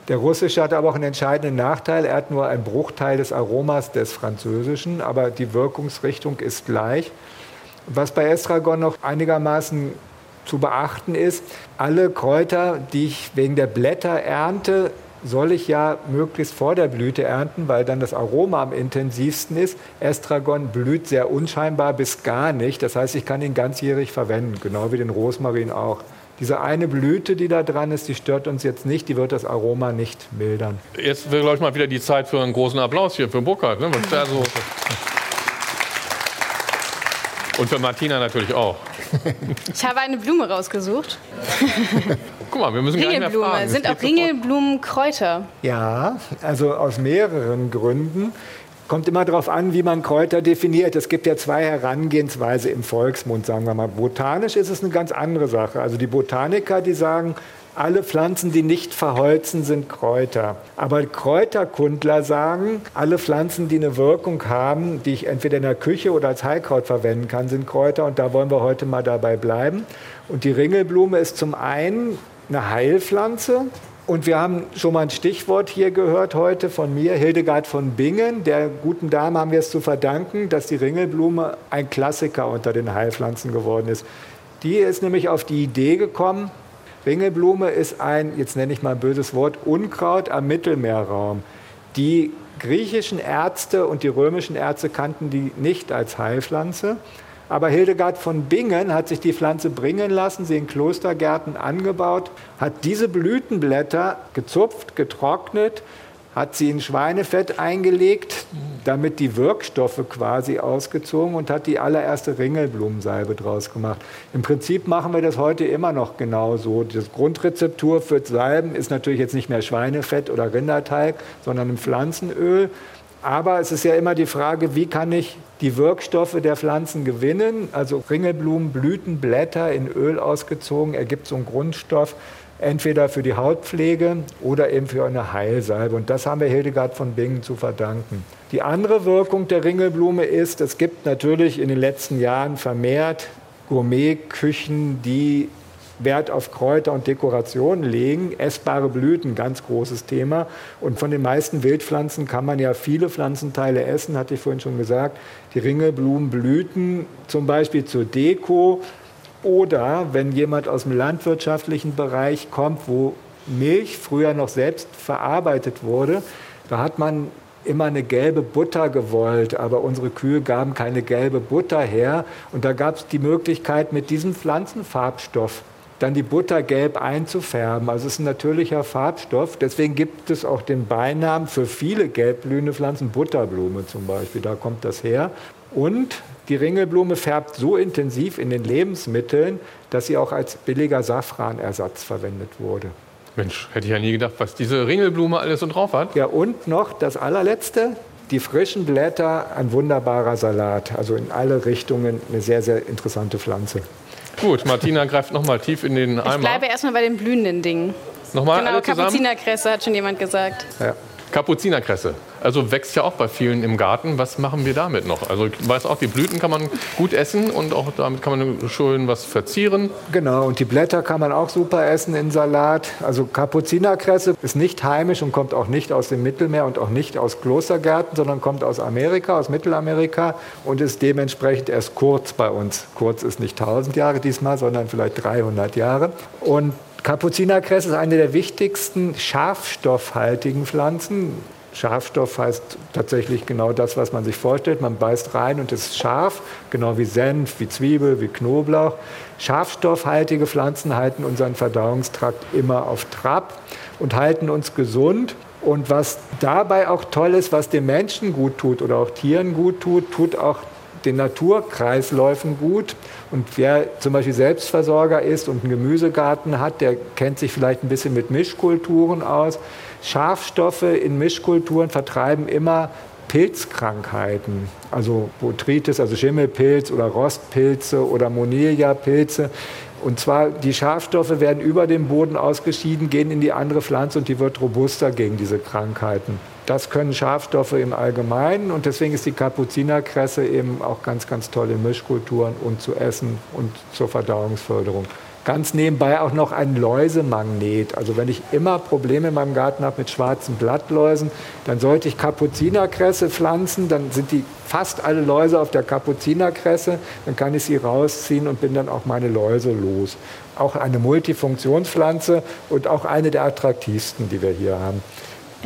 Der russische hat aber auch einen entscheidenden Nachteil. Er hat nur einen Bruchteil des Aromas des französischen, aber die Wirkungsrichtung ist gleich. Was bei Estragon noch einigermaßen zu beachten ist, alle Kräuter, die ich wegen der Blätter ernte, soll ich ja möglichst vor der Blüte ernten, weil dann das Aroma am intensivsten ist. Estragon blüht sehr unscheinbar bis gar nicht. Das heißt, ich kann ihn ganzjährig verwenden, genau wie den Rosmarin auch. Diese eine Blüte, die da dran ist, die stört uns jetzt nicht, die wird das Aroma nicht mildern. Jetzt wäre, glaube ich, mal wieder die Zeit für einen großen Applaus hier für Burkhard. Ne? Und für Martina natürlich auch. Ich habe eine Blume rausgesucht. Guck mal, wir müssen gar nicht. Sind auch Ringelblumen Kräuter? Ja, also aus mehreren Gründen. Kommt immer darauf an, wie man Kräuter definiert. Es gibt ja zwei Herangehensweise im Volksmund, sagen wir mal. Botanisch ist es eine ganz andere Sache. Also die Botaniker, die sagen, alle Pflanzen, die nicht verholzen, sind Kräuter. Aber Kräuterkundler sagen, alle Pflanzen, die eine Wirkung haben, die ich entweder in der Küche oder als Heilkraut verwenden kann, sind Kräuter. Und da wollen wir heute mal dabei bleiben. Und die Ringelblume ist zum einen eine Heilpflanze, und wir haben schon mal ein Stichwort hier gehört heute von mir, Hildegard von Bingen. Der guten Dame haben wir es zu verdanken, dass die Ringelblume ein Klassiker unter den Heilpflanzen geworden ist. Die ist nämlich auf die Idee gekommen, Ringelblume ist ein, jetzt nenne ich mal ein böses Wort, Unkraut am Mittelmeerraum. Die griechischen Ärzte und die römischen Ärzte kannten die nicht als Heilpflanze. Aber Hildegard von Bingen hat sich die Pflanze bringen lassen, sie in Klostergärten angebaut, hat diese Blütenblätter gezupft, getrocknet, hat sie in Schweinefett eingelegt, damit die Wirkstoffe quasi ausgezogen und hat die allererste Ringelblumensalbe draus gemacht. Im Prinzip machen wir das heute immer noch genauso. Das Grundrezeptur für Salben ist natürlich jetzt nicht mehr Schweinefett oder Rinderteig, sondern ein Pflanzenöl. Aber es ist ja immer die Frage, wie kann ich die Wirkstoffe der Pflanzen gewinnen? Also Ringelblumen, Blüten, Blätter in Öl ausgezogen, ergibt so einen Grundstoff, entweder für die Hautpflege oder eben für eine Heilsalbe. Und das haben wir Hildegard von Bingen zu verdanken. Die andere Wirkung der Ringelblume ist, es gibt natürlich in den letzten Jahren vermehrt Gourmetküchen, die Wert auf Kräuter und Dekoration legen. Essbare Blüten, ganz großes Thema. Und von den meisten Wildpflanzen kann man ja viele Pflanzenteile essen, hatte ich vorhin schon gesagt. Die Ringelblumenblüten zum Beispiel zur Deko oder wenn jemand aus dem landwirtschaftlichen Bereich kommt, wo Milch früher noch selbst verarbeitet wurde, da hat man immer eine gelbe Butter gewollt, aber unsere Kühe gaben keine gelbe Butter her. Und da gab es die Möglichkeit, mit diesem Pflanzenfarbstoff dann die Butter gelb einzufärben. Also es ist ein natürlicher Farbstoff. Deswegen gibt es auch den Beinamen für viele gelbblühende Pflanzen Butterblume zum Beispiel. Da kommt das her. Und die Ringelblume färbt so intensiv in den Lebensmitteln, dass sie auch als billiger Safranersatz verwendet wurde. Mensch, hätte ich ja nie gedacht, was diese Ringelblume alles so drauf hat. Ja, und noch das allerletzte, die frischen Blätter, ein wunderbarer Salat. Also in alle Richtungen eine sehr, sehr interessante Pflanze. Gut, Martina greift nochmal tief in den Eimer. Ich bleibe erstmal bei den blühenden Dingen. Nochmal genau, Kapuzinerkresse hat schon jemand gesagt. Ja. Kapuzinerkresse. Also wächst ja auch bei vielen im Garten. Was machen wir damit noch? Also ich weiß auch, die Blüten kann man gut essen und auch damit kann man schön was verzieren. Genau, und die Blätter kann man auch super essen in Salat. Also Kapuzinerkresse ist nicht heimisch und kommt auch nicht aus dem Mittelmeer und auch nicht aus Klostergärten, sondern kommt aus Amerika, aus Mittelamerika und ist dementsprechend erst kurz bei uns. Kurz ist nicht 1000 Jahre diesmal, sondern vielleicht 300 Jahre. Und Kapuzinerkresse ist eine der wichtigsten schafstoffhaltigen Pflanzen. Schafstoff heißt tatsächlich genau das, was man sich vorstellt. Man beißt rein und es ist scharf, genau wie Senf, wie Zwiebel, wie Knoblauch. Schafstoffhaltige Pflanzen halten unseren Verdauungstrakt immer auf Trab und halten uns gesund. Und was dabei auch toll ist, was dem Menschen gut tut oder auch Tieren gut tut, tut auch den Naturkreisläufen gut. Und wer zum Beispiel Selbstversorger ist und einen Gemüsegarten hat, der kennt sich vielleicht ein bisschen mit Mischkulturen aus. Schafstoffe in Mischkulturen vertreiben immer Pilzkrankheiten, also Botrytis, also Schimmelpilz oder Rostpilze oder Monilla-Pilze. Und zwar, die Schafstoffe werden über den Boden ausgeschieden, gehen in die andere Pflanze und die wird robuster gegen diese Krankheiten. Das können Schafstoffe im Allgemeinen und deswegen ist die Kapuzinerkresse eben auch ganz, ganz toll in Mischkulturen und zu essen und zur Verdauungsförderung. Ganz nebenbei auch noch ein Läusemagnet. Also wenn ich immer Probleme in meinem Garten habe mit schwarzen Blattläusen, dann sollte ich Kapuzinerkresse pflanzen. Dann sind die fast alle Läuse auf der Kapuzinerkresse. Dann kann ich sie rausziehen und bin dann auch meine Läuse los. Auch eine Multifunktionspflanze und auch eine der attraktivsten, die wir hier haben.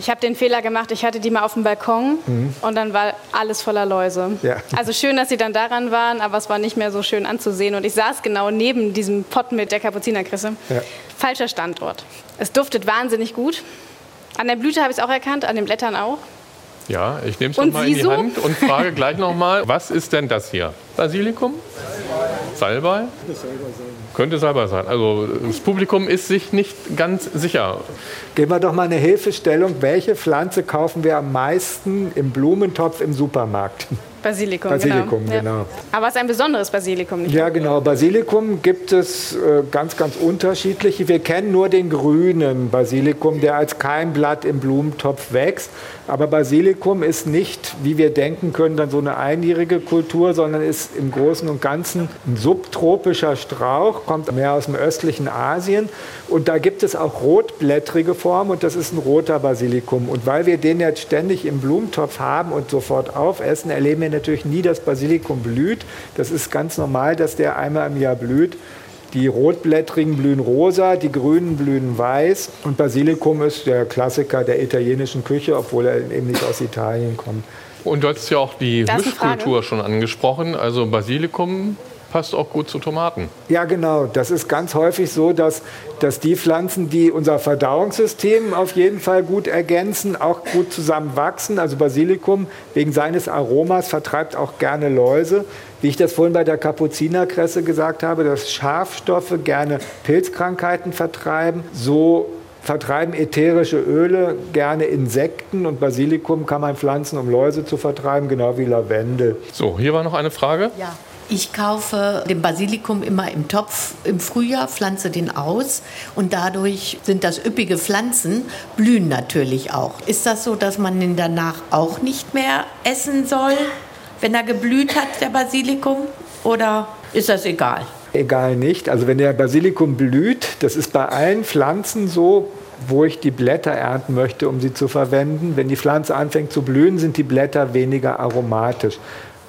Ich habe den Fehler gemacht, ich hatte die mal auf dem Balkon mhm. und dann war alles voller Läuse. Ja. Also schön, dass sie dann daran waren, aber es war nicht mehr so schön anzusehen. Und ich saß genau neben diesem Pott mit der Kapuzinerkrisse. Ja. Falscher Standort. Es duftet wahnsinnig gut. An der Blüte habe ich es auch erkannt, an den Blättern auch. Ja, ich nehme es mal in die so? Hand und frage gleich nochmal, was ist denn das hier? Basilikum? Salbei? Könnte Salbei sein. Also das Publikum ist sich nicht ganz sicher. Geben wir doch mal eine Hilfestellung. Welche Pflanze kaufen wir am meisten im Blumentopf im Supermarkt? Basilikum, Basilikum genau. genau. Ja. Aber es ist ein besonderes Basilikum, nicht? Ja, genau. Basilikum gibt es äh, ganz, ganz unterschiedliche. Wir kennen nur den grünen Basilikum, der als Keimblatt im Blumentopf wächst. Aber Basilikum ist nicht, wie wir denken können, dann so eine einjährige Kultur, sondern ist im Großen und Ganzen ein subtropischer Strauch, kommt mehr aus dem östlichen Asien. Und da gibt es auch rotblättrige Formen und das ist ein roter Basilikum. Und weil wir den jetzt ständig im Blumentopf haben und sofort aufessen, erleben wir natürlich nie, dass Basilikum blüht. Das ist ganz normal, dass der einmal im Jahr blüht. Die rotblättrigen blühen rosa, die grünen blühen weiß und Basilikum ist der Klassiker der italienischen Küche, obwohl er eben nicht aus Italien kommt. Und du hast ja auch die Mischkultur schon angesprochen. Also Basilikum passt auch gut zu Tomaten. Ja, genau. Das ist ganz häufig so, dass, dass die Pflanzen, die unser Verdauungssystem auf jeden Fall gut ergänzen, auch gut zusammen wachsen. Also Basilikum wegen seines Aromas vertreibt auch gerne Läuse. Wie ich das vorhin bei der Kapuzinerkresse gesagt habe, dass Schafstoffe gerne Pilzkrankheiten vertreiben. So vertreiben ätherische Öle gerne Insekten und Basilikum kann man pflanzen, um Läuse zu vertreiben, genau wie Lavendel. So, hier war noch eine Frage. Ja. Ich kaufe den Basilikum immer im Topf im Frühjahr, pflanze den aus und dadurch sind das üppige Pflanzen, blühen natürlich auch. Ist das so, dass man den danach auch nicht mehr essen soll, wenn er geblüht hat, der Basilikum? Oder ist das egal? Egal nicht. Also wenn der Basilikum blüht, das ist bei allen Pflanzen so, wo ich die Blätter ernten möchte, um sie zu verwenden. Wenn die Pflanze anfängt zu blühen, sind die Blätter weniger aromatisch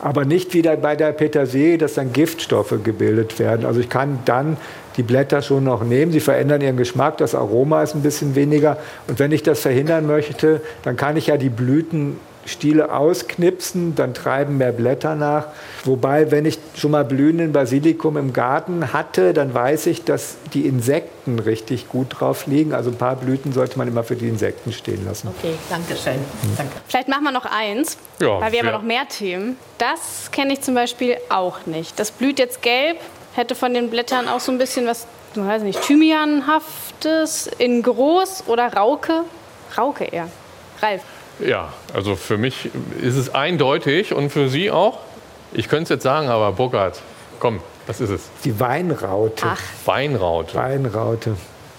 aber nicht wieder bei der Petersilie, dass dann Giftstoffe gebildet werden. Also ich kann dann die Blätter schon noch nehmen. Sie verändern ihren Geschmack, das Aroma ist ein bisschen weniger. Und wenn ich das verhindern möchte, dann kann ich ja die Blüten Stiele ausknipsen, dann treiben mehr Blätter nach. Wobei, wenn ich schon mal blühenden Basilikum im Garten hatte, dann weiß ich, dass die Insekten richtig gut drauf liegen. Also ein paar Blüten sollte man immer für die Insekten stehen lassen. Okay, danke schön. Mhm. Danke. Vielleicht machen wir noch eins, ja, weil wir haben ja noch mehr Themen. Das kenne ich zum Beispiel auch nicht. Das blüht jetzt gelb, hätte von den Blättern auch so ein bisschen was, ich weiß nicht, Thymianhaftes in groß oder Rauke? Rauke eher. Ralf. Ja, also für mich ist es eindeutig und für Sie auch. Ich könnte es jetzt sagen, aber Burkhard, komm, was ist es? Die Weinraute. Ach. Weinraute. Weinraute.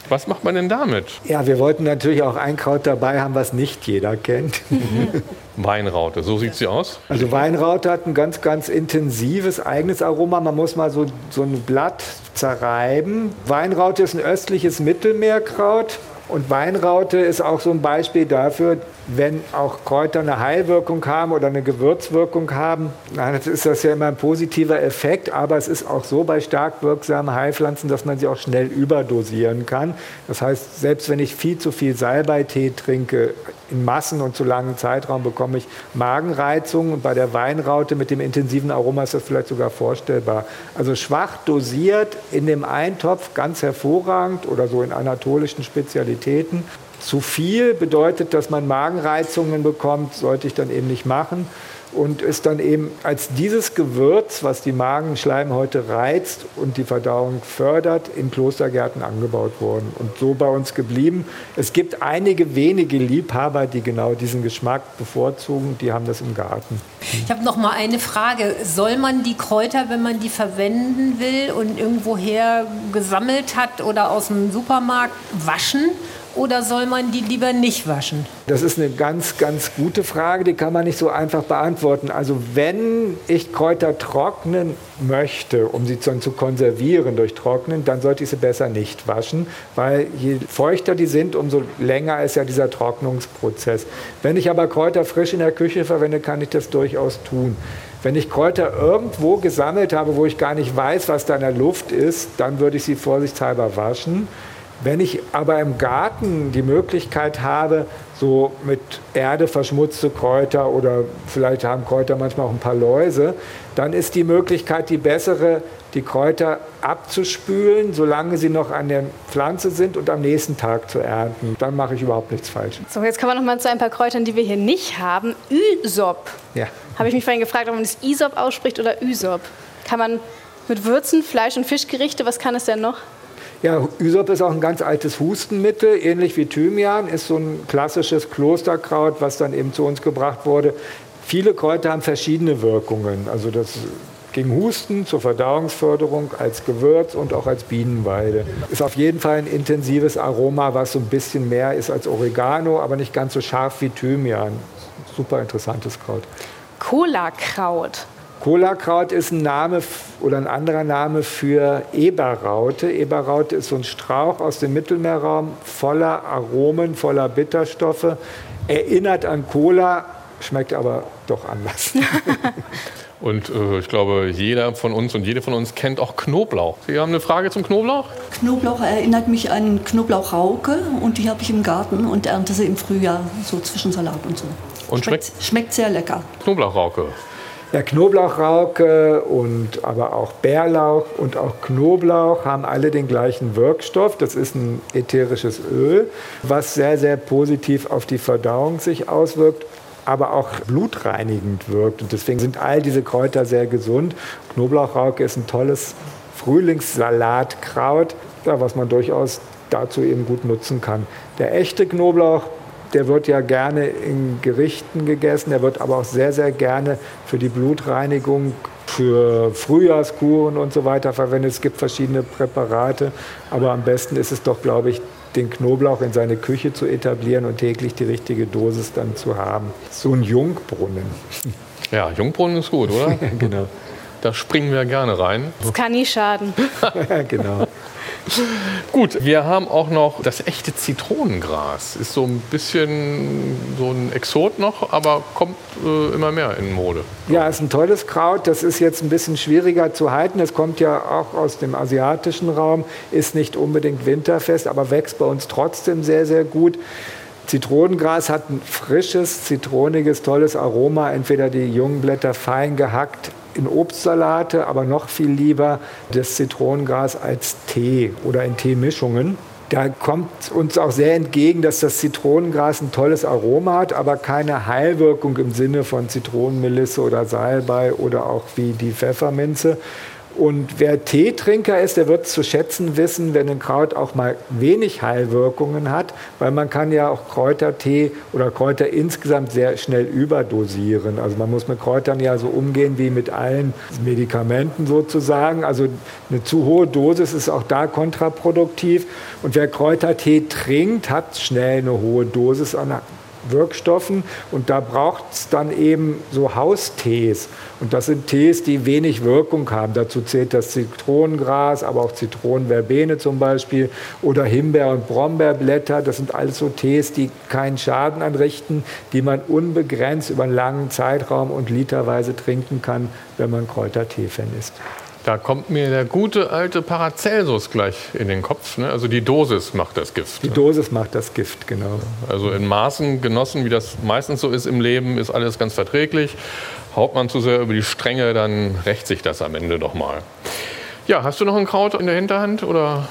Was macht man denn damit? Ja, wir wollten natürlich auch ein Kraut dabei haben, was nicht jeder kennt. Weinraute, so sieht sie aus? Also Weinraute hat ein ganz, ganz intensives eigenes Aroma. Man muss mal so, so ein Blatt zerreiben. Weinraute ist ein östliches Mittelmeerkraut. Und Weinraute ist auch so ein Beispiel dafür, wenn auch Kräuter eine Heilwirkung haben oder eine Gewürzwirkung haben, dann ist das ja immer ein positiver Effekt, aber es ist auch so bei stark wirksamen Heilpflanzen, dass man sie auch schnell überdosieren kann. Das heißt, selbst wenn ich viel zu viel Salbeitee trinke, in Massen und zu langen Zeitraum bekomme ich Magenreizungen und bei der Weinraute mit dem intensiven Aroma ist das vielleicht sogar vorstellbar. Also schwach dosiert in dem Eintopf ganz hervorragend oder so in anatolischen Spezialitäten. Zu viel bedeutet, dass man Magenreizungen bekommt, sollte ich dann eben nicht machen und ist dann eben als dieses Gewürz, was die Magenschleimhäute reizt und die Verdauung fördert, in Klostergärten angebaut worden und so bei uns geblieben. Es gibt einige wenige Liebhaber, die genau diesen Geschmack bevorzugen, die haben das im Garten. Ich habe noch mal eine Frage. Soll man die Kräuter, wenn man die verwenden will und irgendwoher gesammelt hat oder aus dem Supermarkt, waschen? Oder soll man die lieber nicht waschen? Das ist eine ganz, ganz gute Frage, die kann man nicht so einfach beantworten. Also wenn ich Kräuter trocknen möchte, um sie zu konservieren durch Trocknen, dann sollte ich sie besser nicht waschen, weil je feuchter die sind, umso länger ist ja dieser Trocknungsprozess. Wenn ich aber Kräuter frisch in der Küche verwende, kann ich das durchaus tun. Wenn ich Kräuter irgendwo gesammelt habe, wo ich gar nicht weiß, was da in der Luft ist, dann würde ich sie vorsichtshalber waschen. Wenn ich aber im Garten die Möglichkeit habe, so mit Erde verschmutzte Kräuter oder vielleicht haben Kräuter manchmal auch ein paar Läuse, dann ist die Möglichkeit die bessere, die Kräuter abzuspülen, solange sie noch an der Pflanze sind und am nächsten Tag zu ernten. Dann mache ich überhaupt nichts falsch. So, jetzt kommen wir noch mal zu ein paar Kräutern, die wir hier nicht haben. Ysop. Ja. Habe ich mich vorhin gefragt, ob man das Isop ausspricht oder Ysop. Kann man mit Würzen, Fleisch- und Fischgerichte, was kann es denn noch? Ja, Ysop ist auch ein ganz altes Hustenmittel, ähnlich wie Thymian, ist so ein klassisches Klosterkraut, was dann eben zu uns gebracht wurde. Viele Kräuter haben verschiedene Wirkungen. Also das gegen Husten, zur Verdauungsförderung, als Gewürz und auch als Bienenweide. Ist auf jeden Fall ein intensives Aroma, was so ein bisschen mehr ist als Oregano, aber nicht ganz so scharf wie Thymian. Super interessantes Kraut. Cola-Kraut. Kohlakraut ist ein Name oder ein anderer Name für Eberraute. Eberraute ist so ein Strauch aus dem Mittelmeerraum voller Aromen, voller Bitterstoffe. Erinnert an Cola, schmeckt aber doch anders. Und äh, ich glaube, jeder von uns und jede von uns kennt auch Knoblauch. Sie haben eine Frage zum Knoblauch? Knoblauch erinnert mich an Knoblauchrauke und die habe ich im Garten und ernte sie im Frühjahr so zwischen Salat und so. Und schmeckt, schmeckt, schmeckt sehr lecker. Knoblauchrauke. Ja, Knoblauchrauke und aber auch Bärlauch und auch Knoblauch haben alle den gleichen Wirkstoff. Das ist ein ätherisches Öl, was sehr, sehr positiv auf die Verdauung sich auswirkt aber auch blutreinigend wirkt. Und deswegen sind all diese Kräuter sehr gesund. Knoblauchrauke ist ein tolles Frühlingssalatkraut, ja, was man durchaus dazu eben gut nutzen kann. Der echte Knoblauch der wird ja gerne in Gerichten gegessen, der wird aber auch sehr, sehr gerne für die Blutreinigung, für Frühjahrskuren und so weiter verwendet. Es gibt verschiedene Präparate, aber am besten ist es doch, glaube ich, den Knoblauch in seine Küche zu etablieren und täglich die richtige Dosis dann zu haben. So ein Jungbrunnen. Ja, Jungbrunnen ist gut, oder? genau. Da springen wir gerne rein. Das kann nie schaden. genau. Gut, wir haben auch noch das echte Zitronengras. Ist so ein bisschen so ein Exot noch, aber kommt äh, immer mehr in Mode. Ja, ist ein tolles Kraut. Das ist jetzt ein bisschen schwieriger zu halten. Es kommt ja auch aus dem asiatischen Raum, ist nicht unbedingt winterfest, aber wächst bei uns trotzdem sehr, sehr gut. Zitronengras hat ein frisches, zitroniges, tolles Aroma. Entweder die jungen Blätter fein gehackt in Obstsalate, aber noch viel lieber das Zitronengras als Tee oder in Teemischungen. Da kommt uns auch sehr entgegen, dass das Zitronengras ein tolles Aroma hat, aber keine Heilwirkung im Sinne von Zitronenmelisse oder Salbei oder auch wie die Pfefferminze. Und wer Teetrinker ist, der wird zu schätzen wissen, wenn ein Kraut auch mal wenig Heilwirkungen hat, weil man kann ja auch Kräutertee oder Kräuter insgesamt sehr schnell überdosieren. Also man muss mit Kräutern ja so umgehen wie mit allen Medikamenten sozusagen. Also eine zu hohe Dosis ist auch da kontraproduktiv. Und wer Kräutertee trinkt, hat schnell eine hohe Dosis an Wirkstoffen und da braucht es dann eben so Haustees. Und das sind Tees, die wenig Wirkung haben. Dazu zählt das Zitronengras, aber auch Zitronenverbene zum Beispiel oder Himbeer- und Brombeerblätter. Das sind alles so Tees, die keinen Schaden anrichten, die man unbegrenzt über einen langen Zeitraum und literweise trinken kann, wenn man Kräutertee-Fan ist. Da kommt mir der gute alte Paracelsus gleich in den Kopf. Ne? Also die Dosis macht das Gift. Die Dosis macht das Gift, genau. Also in Maßen genossen, wie das meistens so ist im Leben, ist alles ganz verträglich. Haut man zu sehr über die Stränge, dann rächt sich das am Ende doch mal. Ja, hast du noch ein Kraut in der Hinterhand oder?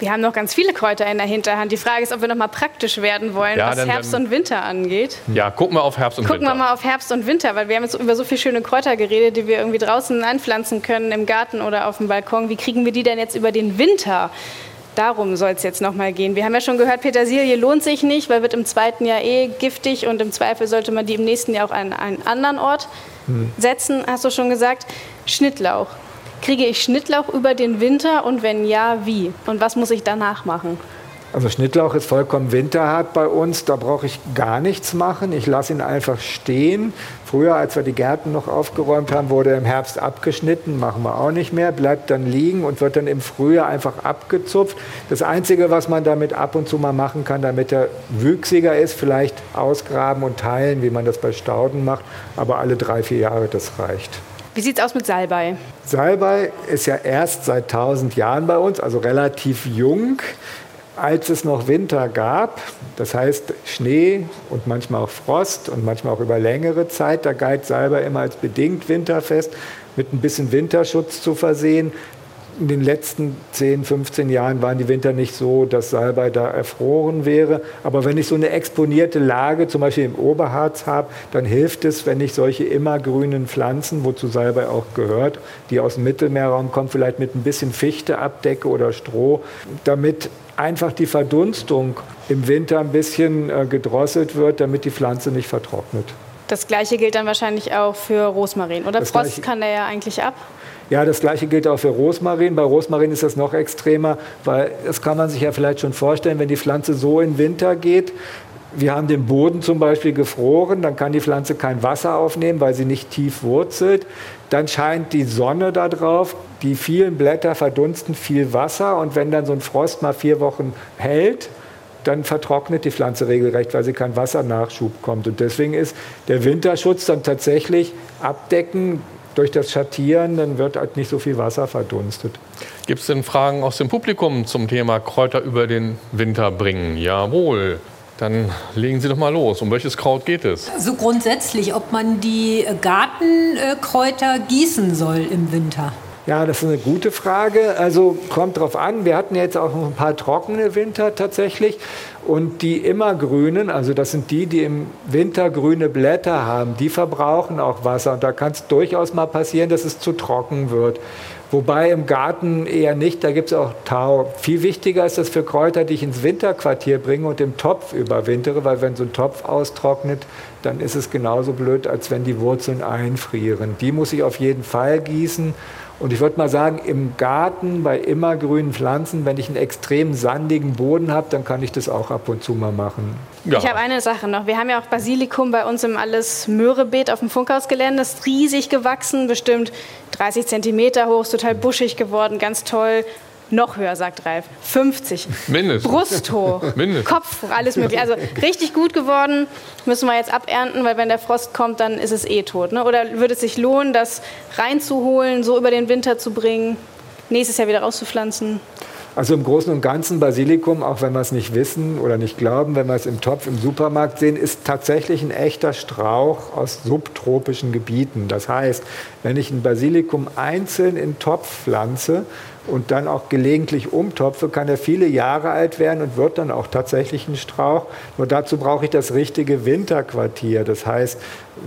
Wir haben noch ganz viele Kräuter in der Hinterhand. Die Frage ist, ob wir noch mal praktisch werden wollen, Ja, was dann- Herbst dann- und Winter angeht. Ja, gucken wir auf Herbst und Gucken Winter. wir mal auf Herbst und Winter, weil wir haben jetzt über so viele schöne Kräuter geredet, die wir irgendwie draußen anpflanzen können, im Garten oder auf dem Balkon. Wie kriegen wir die denn jetzt über den Winter? Darum soll es jetzt noch mal gehen. Wir haben ja schon gehört, Petersilie lohnt sich nicht, weil wird im zweiten Jahr eh giftig und im Zweifel sollte man die im nächsten Jahr auch an einen anderen Ort setzen, hast du schon gesagt. Schnittlauch. Kriege ich Schnittlauch über den Winter und wenn ja, wie? Und was muss ich danach machen? Also Schnittlauch ist vollkommen winterhart bei uns. Da brauche ich gar nichts machen. Ich lasse ihn einfach stehen. Früher, als wir die Gärten noch aufgeräumt haben, wurde er im Herbst abgeschnitten. Machen wir auch nicht mehr. Bleibt dann liegen und wird dann im Frühjahr einfach abgezupft. Das Einzige, was man damit ab und zu mal machen kann, damit er wüchsiger ist, vielleicht ausgraben und teilen, wie man das bei Stauden macht. Aber alle drei, vier Jahre, das reicht. Wie sieht es aus mit Salbei? Salbei ist ja erst seit 1000 Jahren bei uns, also relativ jung. Als es noch Winter gab, das heißt Schnee und manchmal auch Frost und manchmal auch über längere Zeit, da galt Salbei immer als bedingt winterfest, mit ein bisschen Winterschutz zu versehen. In den letzten 10, 15 Jahren waren die Winter nicht so, dass Salbei da erfroren wäre. Aber wenn ich so eine exponierte Lage, zum Beispiel im Oberharz habe, dann hilft es, wenn ich solche immergrünen Pflanzen, wozu Salbei auch gehört, die aus dem Mittelmeerraum kommen, vielleicht mit ein bisschen Fichte abdecke oder Stroh, damit einfach die Verdunstung im Winter ein bisschen äh, gedrosselt wird, damit die Pflanze nicht vertrocknet. Das gleiche gilt dann wahrscheinlich auch für Rosmarin. Oder Das Frost kann der ja eigentlich ab. Ja, das gleiche gilt auch für Rosmarin. Bei Rosmarin ist das noch extremer, weil das kann man sich ja vielleicht schon vorstellen, wenn die Pflanze so in Winter geht. Wir haben den Boden zum Beispiel gefroren, dann kann die Pflanze kein Wasser aufnehmen, weil sie nicht tief wurzelt. Dann scheint die Sonne da drauf, die vielen Blätter verdunsten viel Wasser und wenn dann so ein Frost mal vier Wochen hält, dann vertrocknet die Pflanze regelrecht, weil sie kein Wassernachschub kommt. Und deswegen ist der Winterschutz dann tatsächlich abdecken durch das Schattieren, dann wird halt nicht so viel Wasser verdunstet. Gibt es denn Fragen aus dem Publikum zum Thema Kräuter über den Winter bringen? Jawohl. Dann legen Sie doch mal los. Um welches Kraut geht es? So grundsätzlich, ob man die Gartenkräuter gießen soll im Winter. Ja, das ist eine gute Frage. Also kommt drauf an. Wir hatten jetzt auch noch ein paar trockene Winter tatsächlich. Und die immergrünen, also das sind die, die im Winter grüne Blätter haben, die verbrauchen auch Wasser. Und da kann es durchaus mal passieren, dass es zu trocken wird. Wobei im Garten eher nicht, da gibt es auch Tau. Viel wichtiger ist das für Kräuter, die ich ins Winterquartier bringe und im Topf überwintere, weil wenn so ein Topf austrocknet, dann ist es genauso blöd, als wenn die Wurzeln einfrieren. Die muss ich auf jeden Fall gießen. Und ich würde mal sagen, im Garten bei immergrünen Pflanzen, wenn ich einen extrem sandigen Boden habe, dann kann ich das auch ab und zu mal machen. Ja. Ich habe eine Sache noch. Wir haben ja auch Basilikum bei uns im alles Möhrebeet auf dem Funkhausgelände. Das ist riesig gewachsen, bestimmt 30 Zentimeter hoch, ist total buschig geworden, ganz toll. Noch höher, sagt Ralf. 50. Mindestens. Brust hoch. Mindestens. Kopf hoch, alles mögliche. Also richtig gut geworden. Müssen wir jetzt abernten, weil wenn der Frost kommt, dann ist es eh tot. Ne? Oder würde es sich lohnen, das reinzuholen, so über den Winter zu bringen, nächstes Jahr wieder rauszupflanzen? Also im Großen und Ganzen Basilikum, auch wenn wir es nicht wissen oder nicht glauben, wenn wir es im Topf im Supermarkt sehen, ist tatsächlich ein echter Strauch aus subtropischen Gebieten. Das heißt, wenn ich ein Basilikum einzeln in Topf pflanze und dann auch gelegentlich umtopfe, kann er viele Jahre alt werden und wird dann auch tatsächlich ein Strauch. Nur dazu brauche ich das richtige Winterquartier. Das heißt,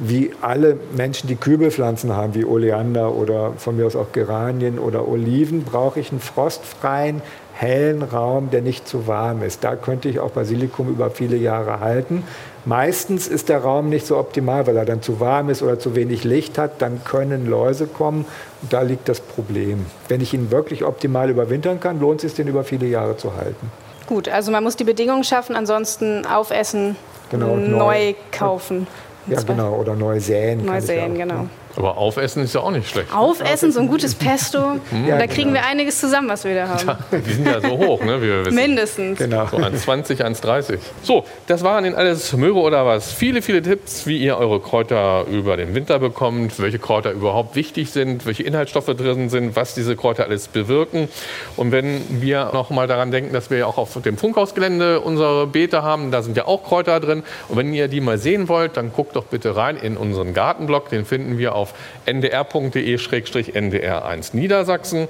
wie alle Menschen, die Kübelpflanzen haben, wie Oleander oder von mir aus auch Geranien oder Oliven, brauche ich einen frostfreien, hellen Raum, der nicht zu warm ist. Da könnte ich auch Basilikum über viele Jahre halten. Meistens ist der Raum nicht so optimal, weil er dann zu warm ist oder zu wenig Licht hat. Dann können Läuse kommen. Und da liegt das Problem. Wenn ich ihn wirklich optimal überwintern kann, lohnt es sich, den über viele Jahre zu halten. Gut, also man muss die Bedingungen schaffen, ansonsten aufessen, Genau, und neu, neu- kaufen. Ja, genau. Oder neu säen. Neu säen, auch, genau. ne? Aber aufessen ist ja auch nicht schlecht. Aufessen, so ein gutes Pesto. Ja, da kriegen genau. wir einiges zusammen, was wir da haben. Die sind ja so hoch, ne, wie wir wissen. Mindestens. Genau. So 1,20, 1,30. So, das waren in alles Möhre oder was. Viele, viele Tipps, wie ihr eure Kräuter über den Winter bekommt, welche Kräuter überhaupt wichtig sind, welche Inhaltsstoffe drin sind, was diese Kräuter alles bewirken. Und wenn wir noch mal daran denken, dass wir ja auch auf dem Funkhausgelände unsere Beete haben, da sind ja auch Kräuter drin. Und wenn ihr die mal sehen wollt, dann guckt doch bitte rein in unseren Gartenblog. Den finden wir auf ndr.de-ndr1 Niedersachsen.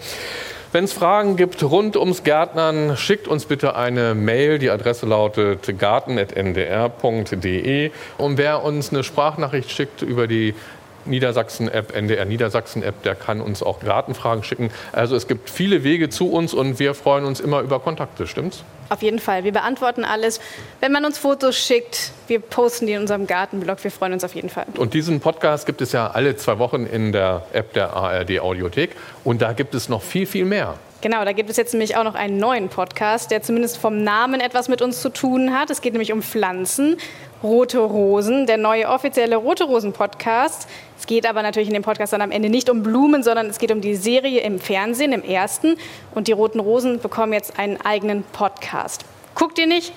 Wenn es Fragen gibt rund ums Gärtnern, schickt uns bitte eine Mail. Die Adresse lautet garten.ndr.de. Und wer uns eine Sprachnachricht schickt über die Niedersachsen-App, NDR Niedersachsen-App, der kann uns auch Gartenfragen schicken. Also es gibt viele Wege zu uns und wir freuen uns immer über Kontakte, stimmt's? Auf jeden Fall. Wir beantworten alles. Wenn man uns Fotos schickt, wir posten die in unserem Gartenblog. Wir freuen uns auf jeden Fall. Und diesen Podcast gibt es ja alle zwei Wochen in der App der ARD Audiothek. Und da gibt es noch viel, viel mehr. Genau, da gibt es jetzt nämlich auch noch einen neuen Podcast, der zumindest vom Namen etwas mit uns zu tun hat. Es geht nämlich um Pflanzen. Rote Rosen, der neue offizielle Rote Rosen Podcast. Es geht aber natürlich in dem Podcast dann am Ende nicht um Blumen, sondern es geht um die Serie im Fernsehen, im ersten. Und die Roten Rosen bekommen jetzt einen eigenen Podcast. Guckt ihr nicht?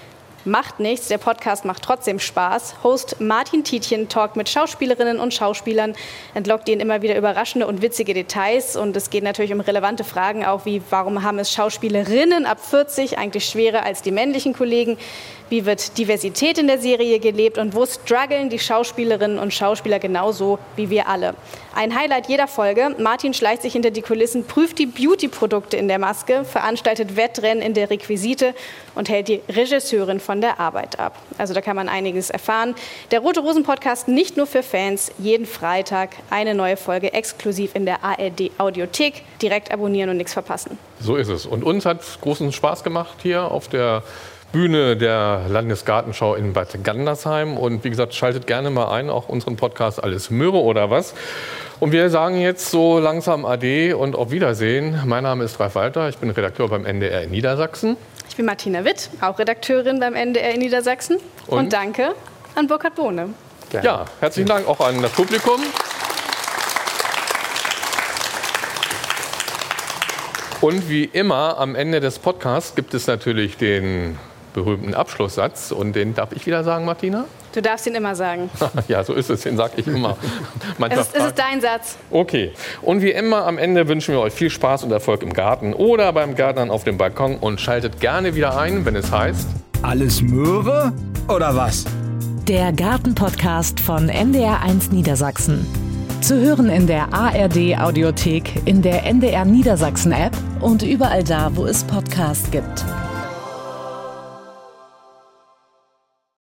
Macht nichts, der Podcast macht trotzdem Spaß. Host Martin Tietjen talkt mit Schauspielerinnen und Schauspielern, entlockt ihnen immer wieder überraschende und witzige Details. Und es geht natürlich um relevante Fragen auch wie, warum haben es Schauspielerinnen ab 40 eigentlich schwerer als die männlichen Kollegen? Wie wird Diversität in der Serie gelebt und wo strugglen die Schauspielerinnen und Schauspieler genauso wie wir alle? Ein Highlight jeder Folge. Martin schleicht sich hinter die Kulissen, prüft die Beauty-Produkte in der Maske, veranstaltet Wettrennen in der Requisite und hält die Regisseurin von der Arbeit ab. Also da kann man einiges erfahren. Der Rote Rosen Podcast nicht nur für Fans, jeden Freitag eine neue Folge exklusiv in der ARD Audiothek. Direkt abonnieren und nichts verpassen. So ist es. Und uns hat großen Spaß gemacht hier auf der Bühne der Landesgartenschau in Bad Gandersheim. Und wie gesagt, schaltet gerne mal ein, auch unseren Podcast Alles Möhre oder was. Und wir sagen jetzt so langsam Ade und auf Wiedersehen. Mein Name ist Ralf Walter, ich bin Redakteur beim NDR in Niedersachsen. Ich bin Martina Witt, auch Redakteurin beim NDR in Niedersachsen. Und, und danke an Burkhard Bohne. Ja, herzlichen Dank auch an das Publikum. Und wie immer am Ende des Podcasts gibt es natürlich den berühmten Abschlusssatz. Und den darf ich wieder sagen, Martina? Du darfst ihn immer sagen. ja, so ist es, den sage ich immer. es, ist, es ist dein Satz. Okay. Und wie immer am Ende wünschen wir euch viel Spaß und Erfolg im Garten oder beim Gärtnern auf dem Balkon und schaltet gerne wieder ein, wenn es heißt. Alles Möhre oder was? Der Gartenpodcast von NDR1 Niedersachsen. Zu hören in der ARD Audiothek, in der NDR Niedersachsen App und überall da, wo es Podcasts gibt.